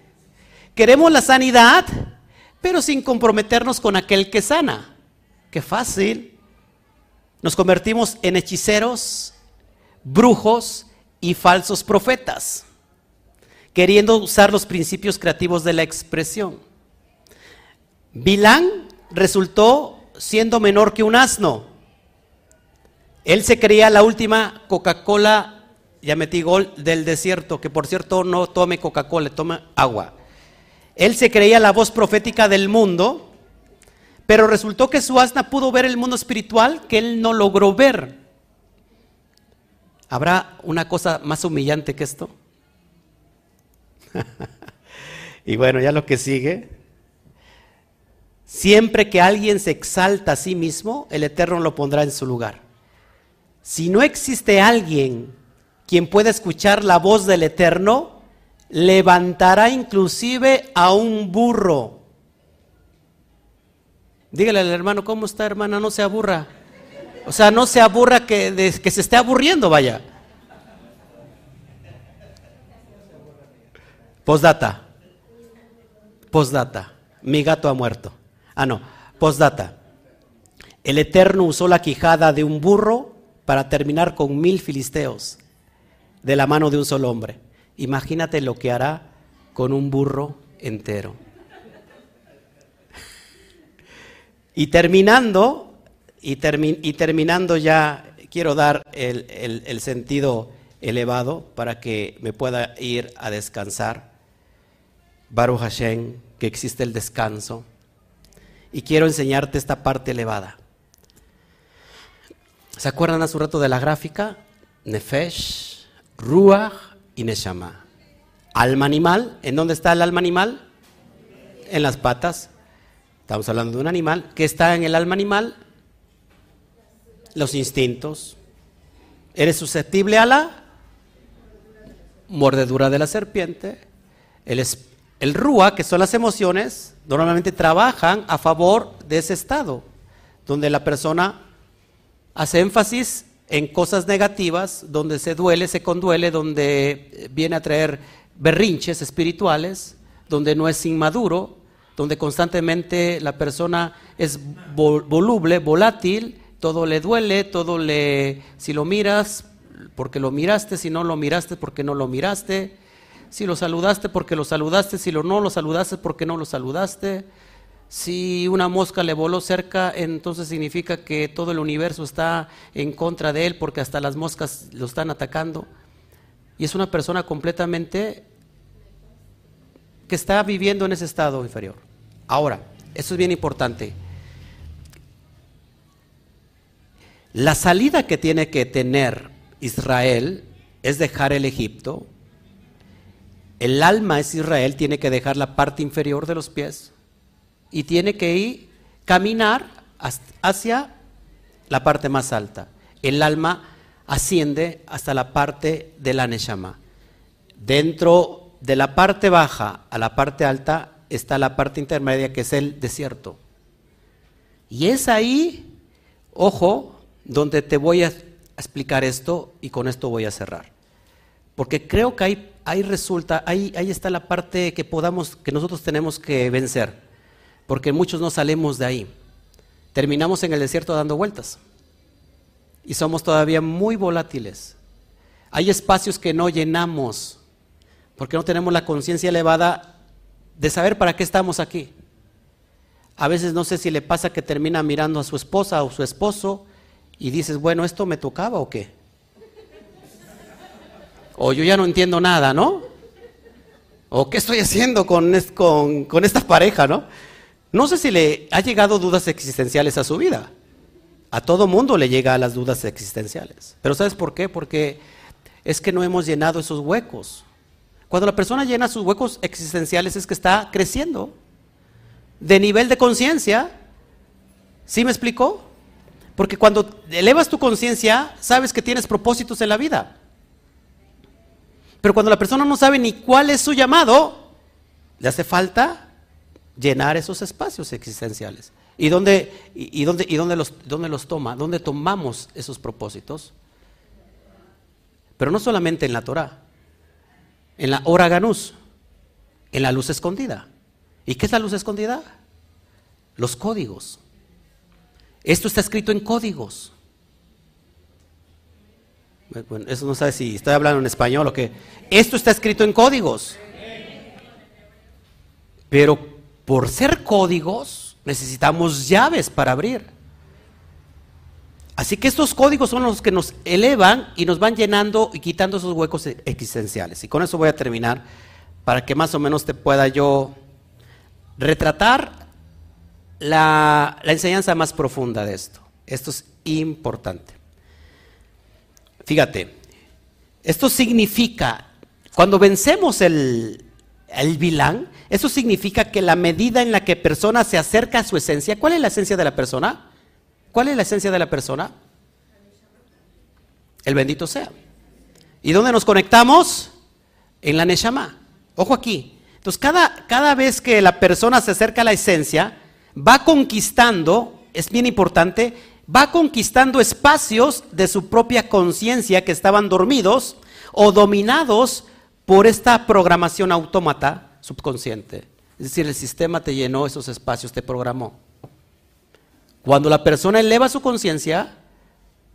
Queremos la sanidad, pero sin comprometernos con aquel que sana. Qué fácil. Nos convertimos en hechiceros, brujos y falsos profetas queriendo usar los principios creativos de la expresión. Bilán resultó siendo menor que un asno. Él se creía la última Coca-Cola, ya metí gol, del desierto, que por cierto no tome Coca-Cola, toma agua. Él se creía la voz profética del mundo, pero resultó que su asna pudo ver el mundo espiritual que él no logró ver. ¿Habrá una cosa más humillante que esto? y bueno, ya lo que sigue. Siempre que alguien se exalta a sí mismo, el Eterno lo pondrá en su lugar. Si no existe alguien quien pueda escuchar la voz del Eterno, levantará inclusive a un burro. Dígale al hermano, ¿cómo está hermana? No se aburra. O sea, no se aburra que, que se esté aburriendo, vaya. Postdata. Postdata. Mi gato ha muerto. Ah, no. Postdata. El Eterno usó la quijada de un burro para terminar con mil filisteos de la mano de un solo hombre. Imagínate lo que hará con un burro entero. Y terminando, y, terminando ya, quiero dar el sentido elevado para que me pueda ir a descansar. Baruch Hashem, que existe el descanso. Y quiero enseñarte esta parte elevada. ¿Se acuerdan hace un rato de la gráfica? Nefesh, Ruach y Neshama. Alma animal, ¿en dónde está el alma animal? En las patas. Estamos hablando de un animal. ¿Qué está en el alma animal? Los instintos. ¿Eres susceptible a la mordedura de la serpiente? El, el rúa, que son las emociones, normalmente trabajan a favor de ese estado, donde la persona hace énfasis en cosas negativas, donde se duele, se conduele, donde viene a traer berrinches espirituales, donde no es inmaduro, donde constantemente la persona es voluble, volátil, todo le duele, todo le, si lo miras, porque lo miraste, si no lo miraste, porque no lo miraste, si lo saludaste porque lo saludaste, si lo no lo saludaste porque no lo saludaste. Si una mosca le voló cerca, entonces significa que todo el universo está en contra de él porque hasta las moscas lo están atacando. Y es una persona completamente que está viviendo en ese estado inferior. Ahora, eso es bien importante. La salida que tiene que tener Israel es dejar el Egipto. El alma es Israel, tiene que dejar la parte inferior de los pies y tiene que ir caminar hacia la parte más alta. El alma asciende hasta la parte de la Neshama. Dentro de la parte baja a la parte alta está la parte intermedia que es el desierto. Y es ahí, ojo, donde te voy a explicar esto y con esto voy a cerrar. Porque creo que ahí, ahí resulta, ahí, ahí está la parte que podamos, que nosotros tenemos que vencer. Porque muchos no salimos de ahí. Terminamos en el desierto dando vueltas. Y somos todavía muy volátiles. Hay espacios que no llenamos porque no tenemos la conciencia elevada de saber para qué estamos aquí. A veces no sé si le pasa que termina mirando a su esposa o su esposo y dices, bueno, ¿esto me tocaba o qué? O yo ya no entiendo nada, ¿no? ¿O qué estoy haciendo con, con, esta pareja, no? No sé si le ha llegado dudas existenciales a su vida. A todo mundo le llega las dudas existenciales. Pero ¿sabes por qué? Porque es que no hemos llenado esos huecos. Cuando la persona llena sus huecos existenciales es que está creciendo de nivel de conciencia. ¿Sí me explicó? Porque cuando elevas tu conciencia, sabes que tienes propósitos en la vida. Pero cuando la persona no sabe ni cuál es su llamado, le hace falta llenar esos espacios existenciales. ¿Y dónde, y, dónde, y dónde, los, dónde los toma? ¿Dónde tomamos esos propósitos? Pero no solamente en la Torah en la hora ganús, en la luz escondida. ¿Y qué es la luz escondida? Los códigos. Esto está escrito en códigos. Eso no sabe si estoy hablando en español o qué. Esto está escrito en códigos. Pero por ser códigos necesitamos llaves para abrir. Así que estos códigos son los que nos elevan y nos van llenando y quitando esos huecos e-, existenciales. Y con eso voy a terminar para que más o menos te pueda yo retratar la, enseñanza más profunda de esto. Esto es importante. Fíjate, esto significa, cuando vencemos el, el vilán, eso significa que la medida en la que persona se acerca a su esencia, ¿cuál es la esencia de la persona? ¿Cuál es la esencia de la persona? El bendito sea. ¿Y dónde nos conectamos? En la Neshama. Ojo aquí. Entonces, cada, cada vez que la persona se acerca a la esencia, va conquistando, es bien importante, va conquistando espacios de su propia conciencia que estaban dormidos o dominados por esta programación autómata subconsciente. Es decir, el sistema te llenó esos espacios, te programó. Cuando la persona eleva su conciencia,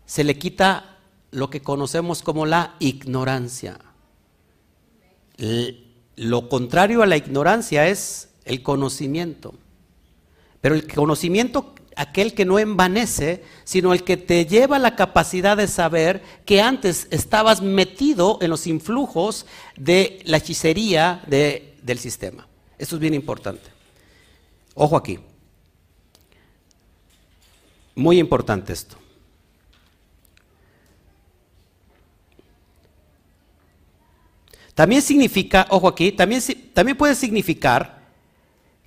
se le quita lo que conocemos como la ignorancia. Lo contrario a la ignorancia es el conocimiento. Pero el conocimiento, aquel que no envanece, sino el que te lleva la capacidad de saber que antes estabas metido en los influjos de la hechicería del sistema. Eso es bien importante. Ojo aquí. Muy importante esto. También significa, ojo aquí, también, también puede significar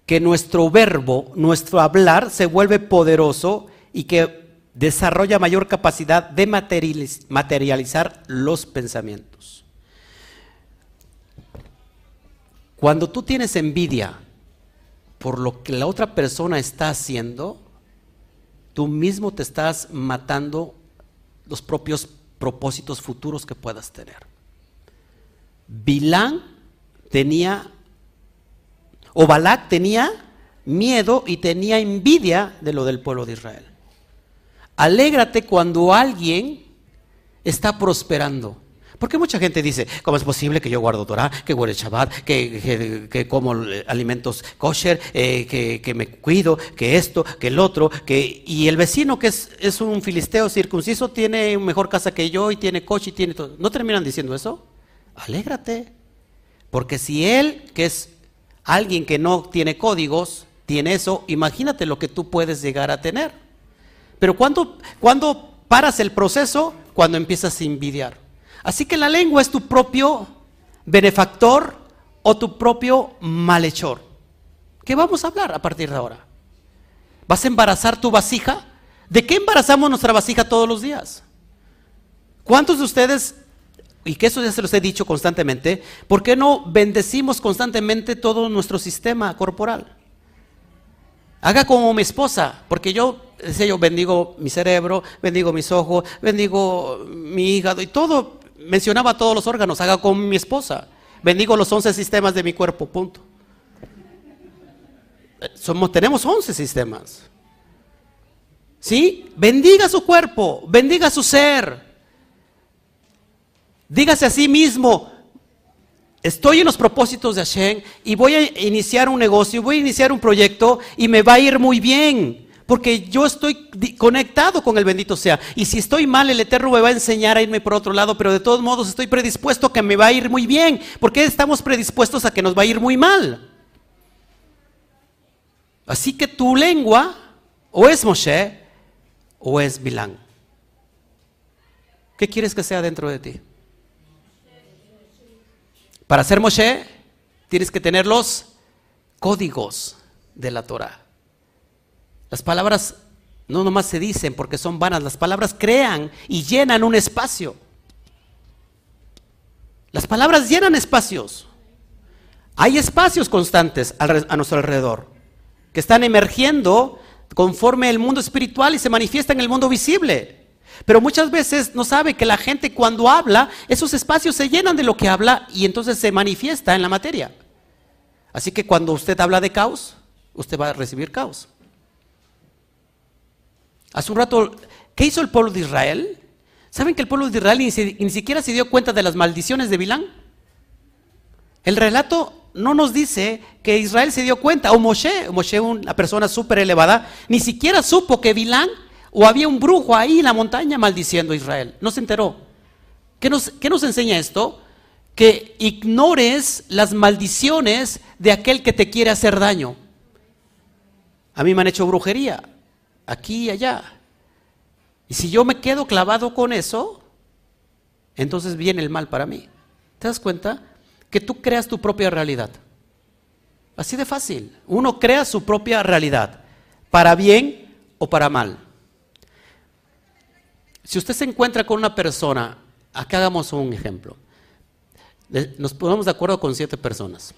que nuestro verbo, nuestro hablar se vuelve poderoso y que desarrolla mayor capacidad de materializar los pensamientos. Cuando tú tienes envidia por lo que la otra persona está haciendo, tú mismo te estás matando los propios propósitos futuros que puedas tener. Bilán tenía, o Balak tenía miedo y tenía envidia de lo del pueblo de Israel. Alégrate cuando alguien está prosperando, Porque mucha gente dice, ¿cómo es posible que yo guardo Torah, que guarde Shabbat, que, que, como alimentos kosher, eh, que, me cuido, que esto, que el otro, que y el vecino que es, es un filisteo circunciso tiene mejor casa que yo y tiene coche y tiene todo. ¿No terminan diciendo eso? Alégrate. Porque si él, que es alguien que no tiene códigos, tiene eso, imagínate lo que tú puedes llegar a tener. Pero cuando, cuando paras el proceso, cuando empiezas a envidiar. Así que la lengua es tu propio benefactor o tu propio malhechor. ¿Qué vamos a hablar a partir de ahora? ¿Vas a embarazar tu vasija? ¿De qué embarazamos nuestra vasija todos los días? ¿Cuántos de ustedes, y que eso ya se los he dicho constantemente, ¿por qué no bendecimos constantemente todo nuestro sistema corporal? Haga como mi esposa, porque yo, decía yo, bendigo mi cerebro, bendigo mis ojos, bendigo mi hígado y todo mencionaba todos los órganos, haga con mi esposa. Bendigo los 11 sistemas de mi cuerpo, punto. Somos, tenemos 11 sistemas. ¿Sí? Bendiga su cuerpo, bendiga su ser. Dígase a sí mismo, estoy en los propósitos de Hashem y voy a iniciar un negocio, voy a iniciar un proyecto y me va a ir muy bien porque yo estoy conectado con el bendito sea. Y si estoy mal, el Eterno me va a enseñar a irme por otro lado, pero de todos modos estoy predispuesto a que me va a ir muy bien. porque estamos predispuestos a que nos va a ir muy mal? Así que tu lengua o es Moshe o es Bilán. ¿Qué quieres que sea dentro de ti? Para ser Moshe tienes que tener los códigos de la Torah. Las palabras no nomás se dicen porque son vanas, las palabras crean y llenan un espacio. Las palabras llenan espacios. Hay espacios constantes a nuestro alrededor que están emergiendo conforme el mundo espiritual y se manifiesta en el mundo visible. Pero muchas veces no sabe que la gente cuando habla, esos espacios se llenan de lo que habla y entonces se manifiesta en la materia. Así que cuando usted habla de caos, usted va a recibir caos. Hace un rato, ¿qué hizo el pueblo de Israel? ¿Saben que el pueblo de Israel ni, siquiera se dio cuenta de las maldiciones de Bilán? El relato no nos dice que Israel se dio cuenta, o Moshe, Moshe una persona súper elevada, ni siquiera supo que Bilán o había un brujo ahí en la montaña maldiciendo a Israel. No se enteró. ¿Qué nos, qué nos enseña esto? Que ignores las maldiciones de aquel que te quiere hacer daño. A mí me han hecho brujería aquí y allá. Y si yo me quedo clavado con eso, entonces viene el mal para mí. ¿Te das cuenta? Que tú creas tu propia realidad. Así de fácil. Uno crea su propia realidad, para bien o para mal. Si usted se encuentra con una persona, acá hagamos un ejemplo. Nos ponemos de acuerdo con siete personas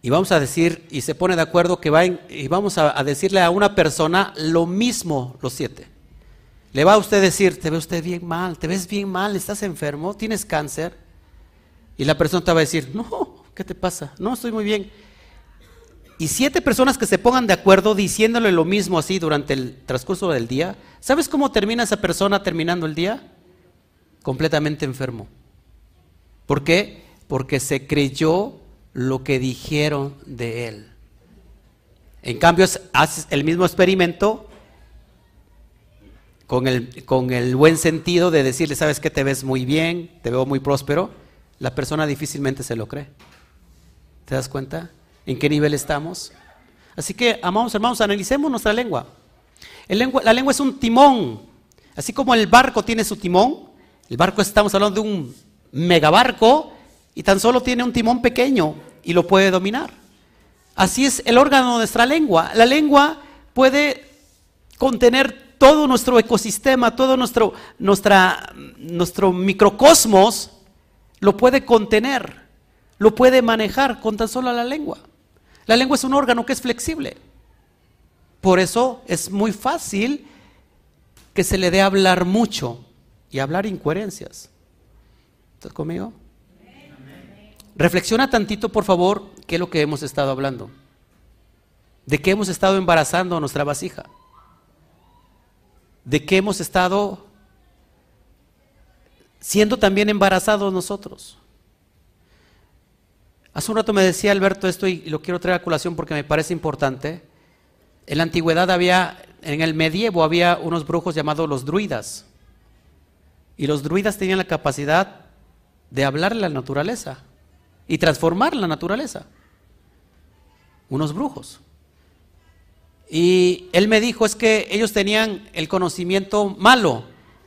y vamos a decir, y se pone de acuerdo que va y vamos a, decirle a una persona lo mismo los siete. Le va a usted decir, te ve usted bien mal, te ves bien mal, estás enfermo, tienes cáncer. Y la persona te va a decir, no, ¿qué te pasa? No, estoy muy bien. Y siete personas que se pongan de acuerdo diciéndole lo mismo así durante el transcurso del día, ¿sabes cómo termina esa persona terminando el día? Completamente enfermo. ¿Por qué? Porque se creyó lo que dijeron de él. En cambio, haces el mismo experimento con el, con el buen sentido de decirle, sabes que te ves muy bien, te veo muy próspero, la persona difícilmente se lo cree. ¿Te das cuenta? ¿En qué nivel estamos? Así que, amados hermanos, analicemos nuestra lengua. La lengua es un timón. Así como el barco tiene su timón, el barco estamos hablando de un megabarco, y tan solo tiene un timón pequeño y lo puede dominar. Así es el órgano de nuestra lengua. La lengua puede contener todo nuestro ecosistema, todo nuestro, nuestro microcosmos, lo puede contener, lo puede manejar con tan solo la lengua. La lengua es un órgano que es flexible. Por eso es muy fácil que se le dé hablar mucho y hablar incoherencias. ¿Estás conmigo? Reflexiona tantito, por favor, qué es lo que hemos estado hablando. ¿De qué hemos estado embarazando a nuestra vasija? ¿De qué hemos estado siendo también embarazados nosotros. Hace un rato me decía Alberto esto y lo quiero traer a colación porque me parece importante. En la antigüedad había, en el medievo había unos brujos llamados los druidas. Y los druidas tenían la capacidad de hablar la naturaleza y transformar la naturaleza. Unos brujos. Y él me dijo, es que ellos tenían el conocimiento malo.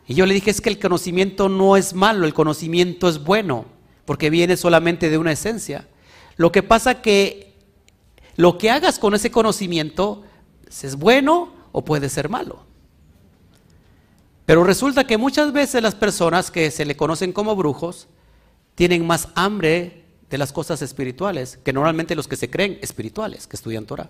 Y yo le dije, es que el conocimiento no es malo, el conocimiento es bueno, porque viene solamente de una esencia. Lo que pasa que lo que hagas con ese conocimiento es bueno o puede ser malo. Pero resulta que muchas veces las personas que se le conocen como brujos tienen más hambre de las cosas espirituales que normalmente los que se creen espirituales, que estudian Torah.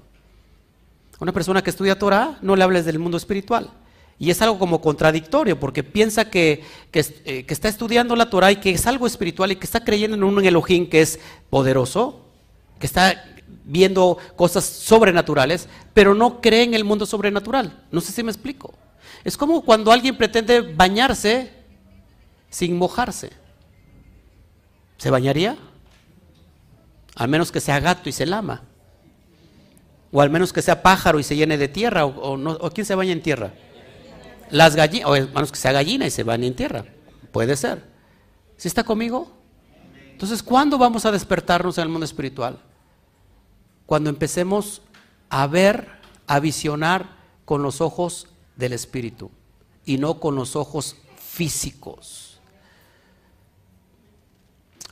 Una persona que estudia Torah no le hables del mundo espiritual. Y es algo como contradictorio, porque piensa que, eh, que, está estudiando la Torah y que es algo espiritual y que está creyendo en un Elohim que es poderoso, que está viendo cosas sobrenaturales, pero no cree en el mundo sobrenatural. No sé si me explico. Es como cuando alguien pretende bañarse sin mojarse. ¿Se bañaría? Al menos que sea gato y se lama. O al menos que sea pájaro y se llene de tierra. ¿O, no, o quién se baña en tierra? Las gallinas, o hermanos que sea gallina y se van en tierra. Puede ser. ¿Sí está conmigo? Entonces, ¿cuándo vamos a despertarnos en el mundo espiritual? Cuando empecemos a ver, a visionar con los ojos del espíritu y no con los ojos físicos.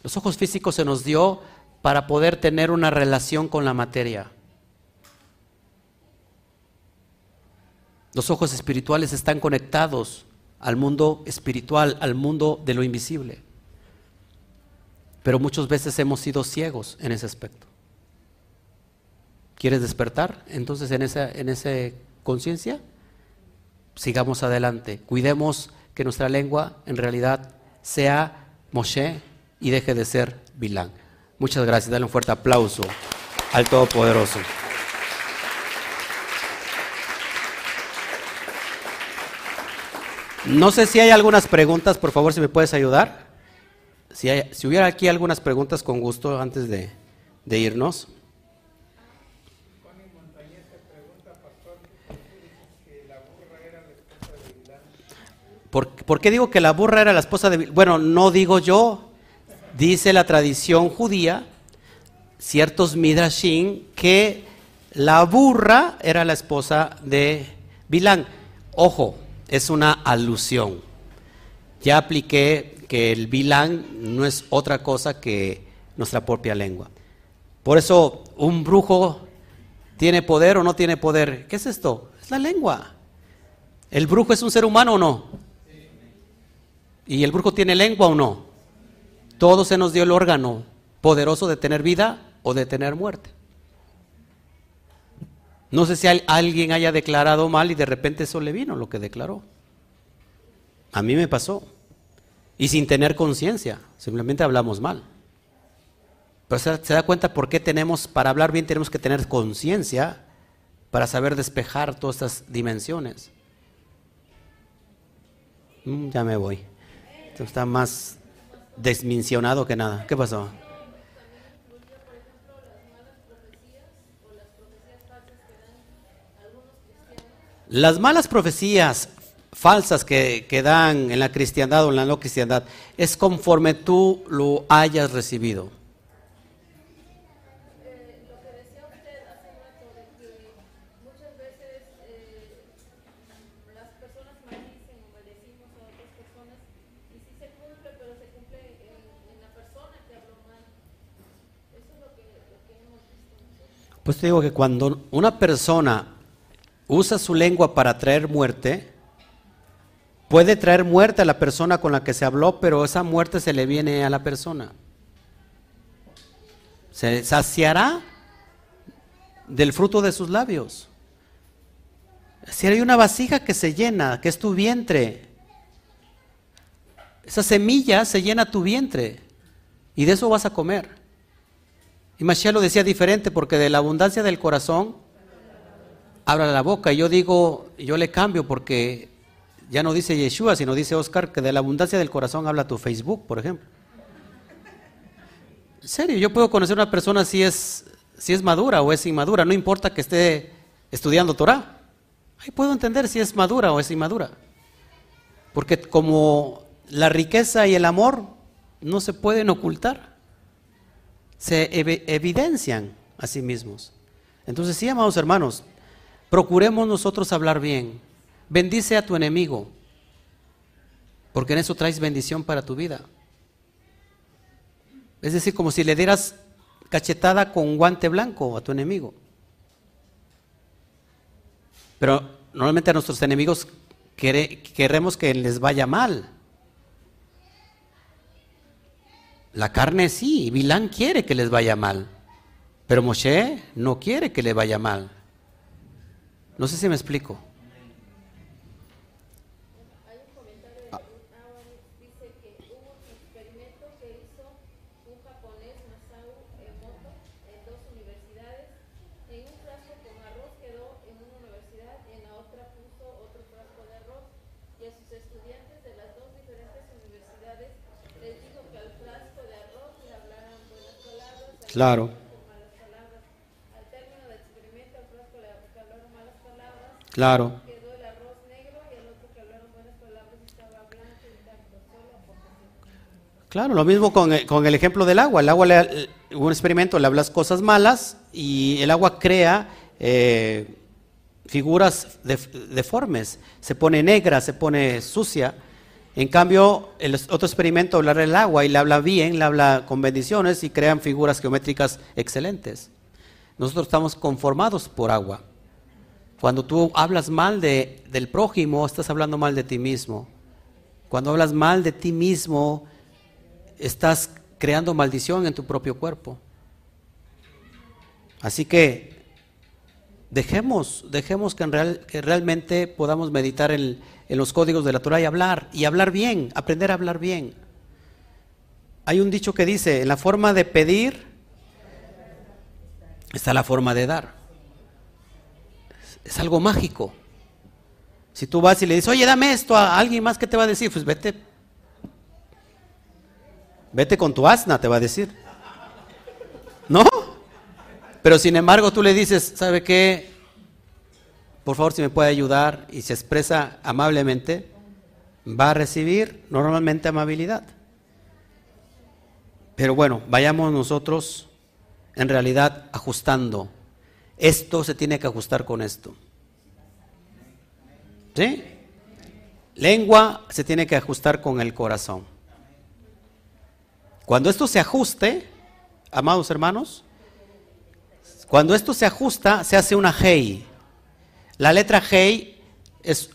Los ojos físicos se nos dio para poder tener una relación con la materia. Los ojos espirituales están conectados al mundo espiritual, al mundo de lo invisible. Pero muchas veces hemos sido ciegos en ese aspecto. ¿Quieres despertar? Entonces en esa, en esa conciencia, sigamos adelante. Cuidemos que nuestra lengua en realidad sea Moshe y deje de ser Bilán. Muchas gracias. Dale un fuerte aplauso al Todopoderoso. No sé si hay algunas preguntas, por favor, si me puedes ayudar. Si, hubiera aquí algunas preguntas, con gusto, antes de, irnos. ¿Por, ¿Por, qué digo que la burra era la esposa de Bueno, no digo yo, dice la tradición judía, ciertos midrashim, que la burra era la esposa de Bilán. Ojo, es una alusión. Ya apliqué que el bilán no es otra cosa que nuestra propia lengua. Por eso, un brujo tiene poder o no tiene poder. ¿Qué es esto? Es la lengua. ¿El brujo es un ser humano o no? ¿Y el brujo tiene lengua o no? Todo se nos dio el órgano poderoso de tener vida o de tener muerte. No sé si alguien haya declarado mal y de repente eso le vino lo que declaró. A mí me pasó. Y sin tener conciencia, simplemente hablamos mal. Pero se, da cuenta por qué tenemos, para hablar bien tenemos que tener conciencia para saber despejar todas estas dimensiones. Mm, ya me voy. Esto está más desmencionado que nada. ¿Qué pasó? Las malas profecías falsas que, dan en la cristiandad o en la no cristiandad es conforme tú lo hayas recibido. Pues te digo que cuando una persona usa su lengua para traer muerte, puede traer muerte a la persona con la que se habló, pero esa muerte se le viene a la persona. Se saciará del fruto de sus labios. Si hay una vasija que se llena, que es tu vientre, esa semilla se llena tu vientre y de eso vas a comer. Y Mashiach lo decía diferente porque de la abundancia del corazón abra la boca. Yo digo, yo le cambio porque ya no dice Yeshua, sino dice Oscar que de la abundancia del corazón habla tu Facebook, por ejemplo. En serio, yo puedo conocer a una persona si es, si es madura o es inmadura, no importa que esté estudiando Torah. Ahí puedo entender si es madura o es inmadura. Porque como la riqueza y el amor no se pueden ocultar, se evidencian a sí mismos. Entonces, sí, amados hermanos, procuremos nosotros hablar bien. Bendice a tu enemigo, porque en eso traes bendición para tu vida. Es decir, como si le dieras cachetada con guante blanco a tu enemigo. Pero normalmente a nuestros enemigos queremos que les vaya mal. La carne sí, Bilán quiere que les vaya mal, pero Moshe no quiere que le vaya mal. No sé si me explico. Claro. Claro. Claro, lo mismo con, con, el ejemplo del agua. El agua, le, un experimento, le hablas cosas malas y el agua crea eh, figuras deformes. Se pone negra, se pone sucia. En cambio, el otro experimento, hablar el agua y le habla bien, le habla con bendiciones y crean figuras geométricas excelentes. Nosotros estamos conformados por agua. Cuando tú hablas mal de, del prójimo, estás hablando mal de ti mismo. Cuando hablas mal de ti mismo, estás creando maldición en tu propio cuerpo. Así que dejemos, dejemos que, real, que realmente podamos meditar en en los códigos de la Torah y hablar, y hablar bien, aprender a hablar bien. Hay un dicho que dice, en la forma de pedir está la forma de dar. Es algo mágico. Si tú vas y le dices, oye, dame esto a alguien más, ¿qué te va a decir? Pues vete. Vete con tu asna, te va a decir. ¿No? Pero sin embargo tú le dices, ¿sabe qué? por favor si me puede ayudar y se expresa amablemente, va a recibir normalmente amabilidad. Pero bueno, vayamos nosotros en realidad ajustando. Esto se tiene que ajustar con esto. ¿Sí? Lengua se tiene que ajustar con el corazón. Cuando esto se ajuste, amados hermanos, cuando esto se ajusta, se hace una hey. La letra G es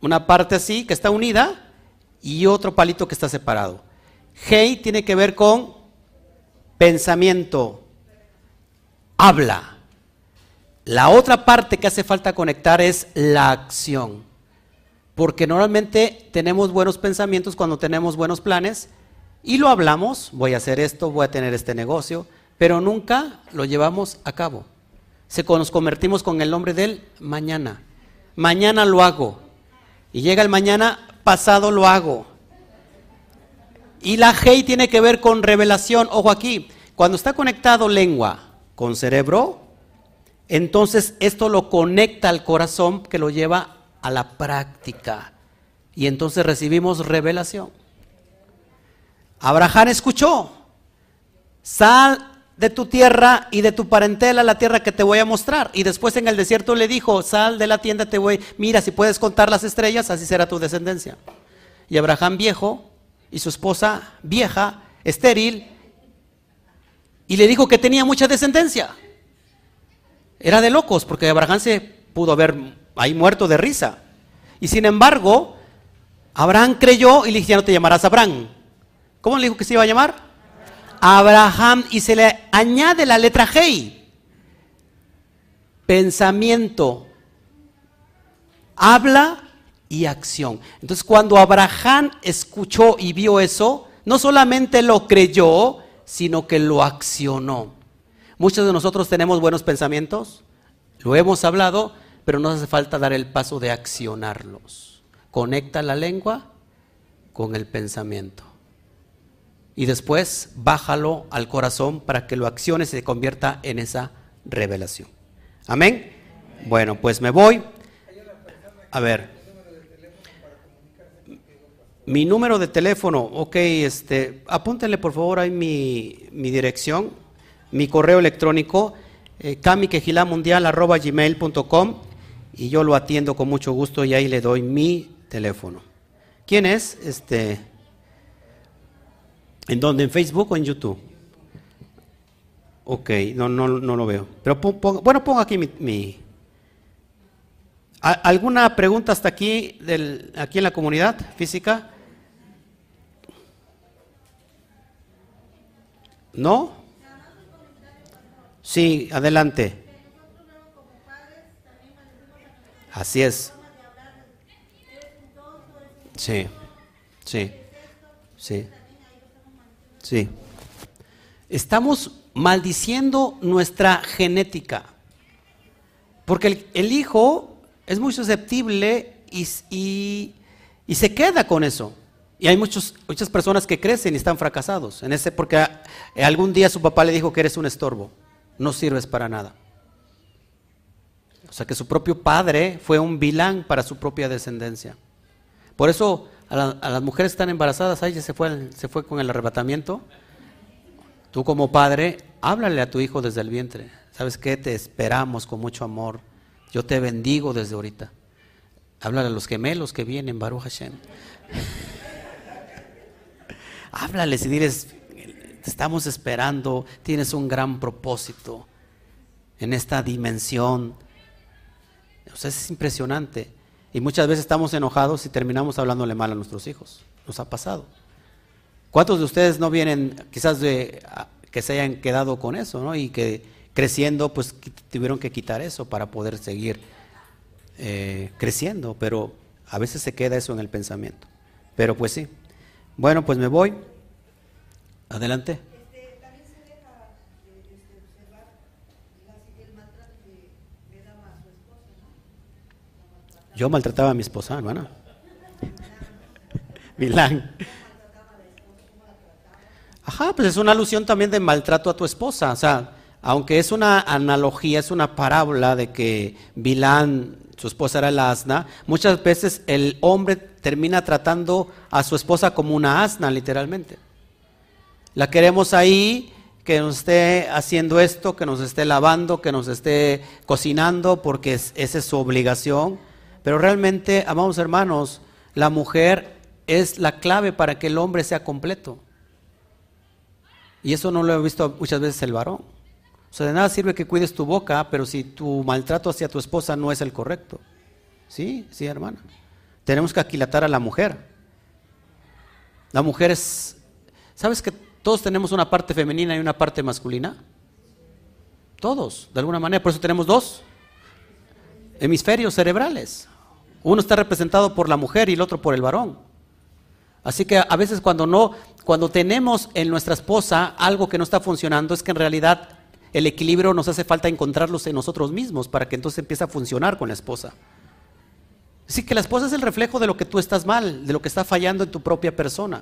una parte así que está unida y otro palito que está separado. G tiene que ver con pensamiento, habla. La otra parte que hace falta conectar es la acción. Porque normalmente tenemos buenos pensamientos cuando tenemos buenos planes y lo hablamos, voy a hacer esto, voy a tener este negocio, pero nunca lo llevamos a cabo se, nos convertimos con el nombre del mañana. Mañana lo hago. Y llega el mañana, pasado lo hago. Y la G tiene que ver con revelación. Ojo aquí, cuando está conectado lengua con cerebro, entonces esto lo conecta al corazón que lo lleva a la práctica. Y entonces recibimos revelación. Abraham escuchó, sal de tu tierra y de tu parentela la tierra que te voy a mostrar. Y después en el desierto le dijo, sal de la tienda, te voy, mira, si puedes contar las estrellas, así será tu descendencia. Y Abraham viejo y su esposa vieja, estéril, y le dijo que tenía mucha descendencia. Era de locos, porque Abraham se pudo haber ahí muerto de risa. Y sin embargo, Abraham creyó y le dijo, ya no te llamarás Abraham. ¿Cómo le dijo que se iba a llamar? Abraham y se le añade la letra G. Pensamiento, habla y acción. Entonces cuando Abraham escuchó y vio eso, no solamente lo creyó, sino que lo accionó. Muchos de nosotros tenemos buenos pensamientos, lo hemos hablado, pero no hace falta dar el paso de accionarlos. conecta la lengua con el pensamiento. Y después bájalo al corazón para que lo accione y se convierta en esa revelación. Amén. Bueno, pues me voy. A ver. Mi número de teléfono, ok, este, apúntenle por favor ahí mi, mi dirección, mi correo electrónico, eh, y yo lo atiendo con mucho gusto y ahí le doy mi teléfono. ¿Quién es? Este, ¿En dónde? ¿En Facebook o en YouTube? Ok, no, no, no lo veo. Pero bueno, pongo aquí mi, ¿Alguna pregunta hasta aquí, del, aquí en la comunidad física? ¿No? Sí, adelante. Así es. Sí, sí, sí, sí. Estamos maldiciendo nuestra genética. Porque el, hijo es muy susceptible y, y, se queda con eso. Y hay muchos, muchas personas que crecen y están fracasados en ese porque algún día su papá le dijo que eres un estorbo, no sirves para nada. O sea que su propio padre fue un vilán para su propia descendencia. Por eso a, las mujeres están embarazadas, ahí se fue, se fue con el arrebatamiento. Tú como padre, háblale a tu hijo desde el vientre. ¿Sabes qué? Te esperamos con mucho amor. Yo te bendigo desde ahorita. Háblale a los gemelos que vienen, Baruch Hashem. Háblales y diles, estamos esperando, tienes un gran propósito en esta dimensión. O sea, es impresionante. Y muchas veces estamos enojados y terminamos hablándole mal a nuestros hijos. Nos ha pasado. ¿Cuántos de ustedes no vienen quizás de que se hayan quedado con eso, ¿no? Y que creciendo, pues tuvieron que quitar eso para poder seguir eh, creciendo, pero a veces se queda eso en el pensamiento. Pero pues sí. Bueno, pues me voy. Adelante. Yo maltrataba a mi esposa, hermana. Milán. Ajá, pues es una alusión también de maltrato a tu esposa. O sea, aunque es una analogía, es una parábola de que Bilán, su esposa era el asna, muchas veces el hombre termina tratando a su esposa como una asna, literalmente. La queremos ahí, que nos esté haciendo esto, que nos esté lavando, que nos esté cocinando, porque esa es su obligación. Pero realmente, amados hermanos, la mujer es la clave para que el hombre sea completo. Y eso no lo he visto muchas veces el varón. O sea, de nada sirve que cuides tu boca, pero si tu maltrato hacia tu esposa no es el correcto. Sí, sí, hermana. Tenemos que aquilatar a la mujer. La mujer es... ¿Sabes que todos tenemos una parte femenina y una parte masculina? Todos, de alguna manera. Por eso tenemos dos hemisferios cerebrales. Uno está representado por la mujer y el otro por el varón. Así que a veces cuando no, cuando tenemos en nuestra esposa algo que no está funcionando, es que en realidad el equilibrio nos hace falta encontrarlos en nosotros mismos para que entonces empiece a funcionar con la esposa. Así que la esposa es el reflejo de lo que tú estás mal, de lo que está fallando en tu propia persona.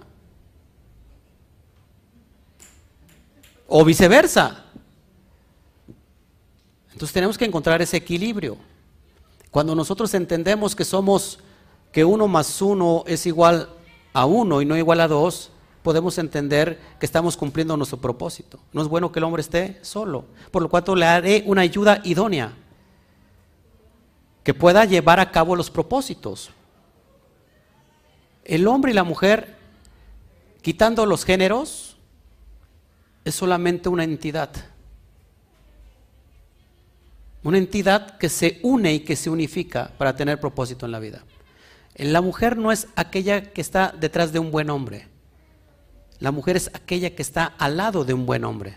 O viceversa. Entonces tenemos que encontrar ese equilibrio. Cuando nosotros entendemos que somos, que uno más uno es igual a uno y no igual a dos, podemos entender que estamos cumpliendo nuestro propósito. No es bueno que el hombre esté solo, por lo cual le haré una ayuda idónea que pueda llevar a cabo los propósitos. El hombre y la mujer, quitando los géneros, es solamente una entidad. Una entidad que se une y que se unifica para tener propósito en la vida. La mujer no es aquella que está detrás de un buen hombre. La mujer es aquella que está al lado de un buen hombre.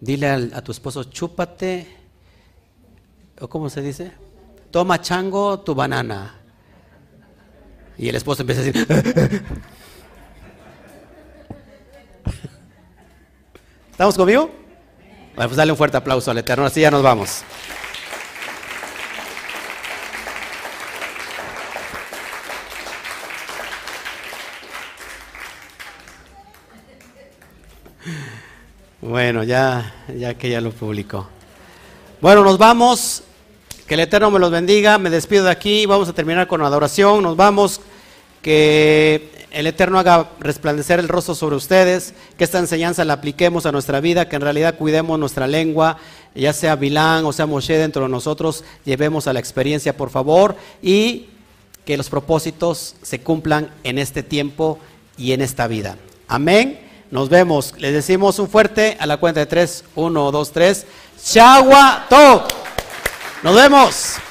Dile a, tu esposo, chúpate, o ¿cómo se dice? Toma chango tu banana. Y el esposo empieza a decir, ¿estamos conmigo? Bueno, pues dale un fuerte aplauso al Eterno, así ya nos vamos. Bueno, ya, ya que ya lo publicó. Bueno, nos vamos. Que el Eterno me los bendiga. Me despido de aquí. Vamos a terminar con adoración. Nos vamos. Que el Eterno haga resplandecer el rostro sobre ustedes. Que esta enseñanza la apliquemos a nuestra vida. Que en realidad cuidemos nuestra lengua. Ya sea Bilán o sea Moshe dentro de nosotros. Llevemos a la experiencia, por favor. Y que los propósitos se cumplan en este tiempo y en esta vida. Amén. Nos vemos. Les decimos un fuerte a la cuenta de tres. Uno, dos, tres. Chagua to. Nos vemos.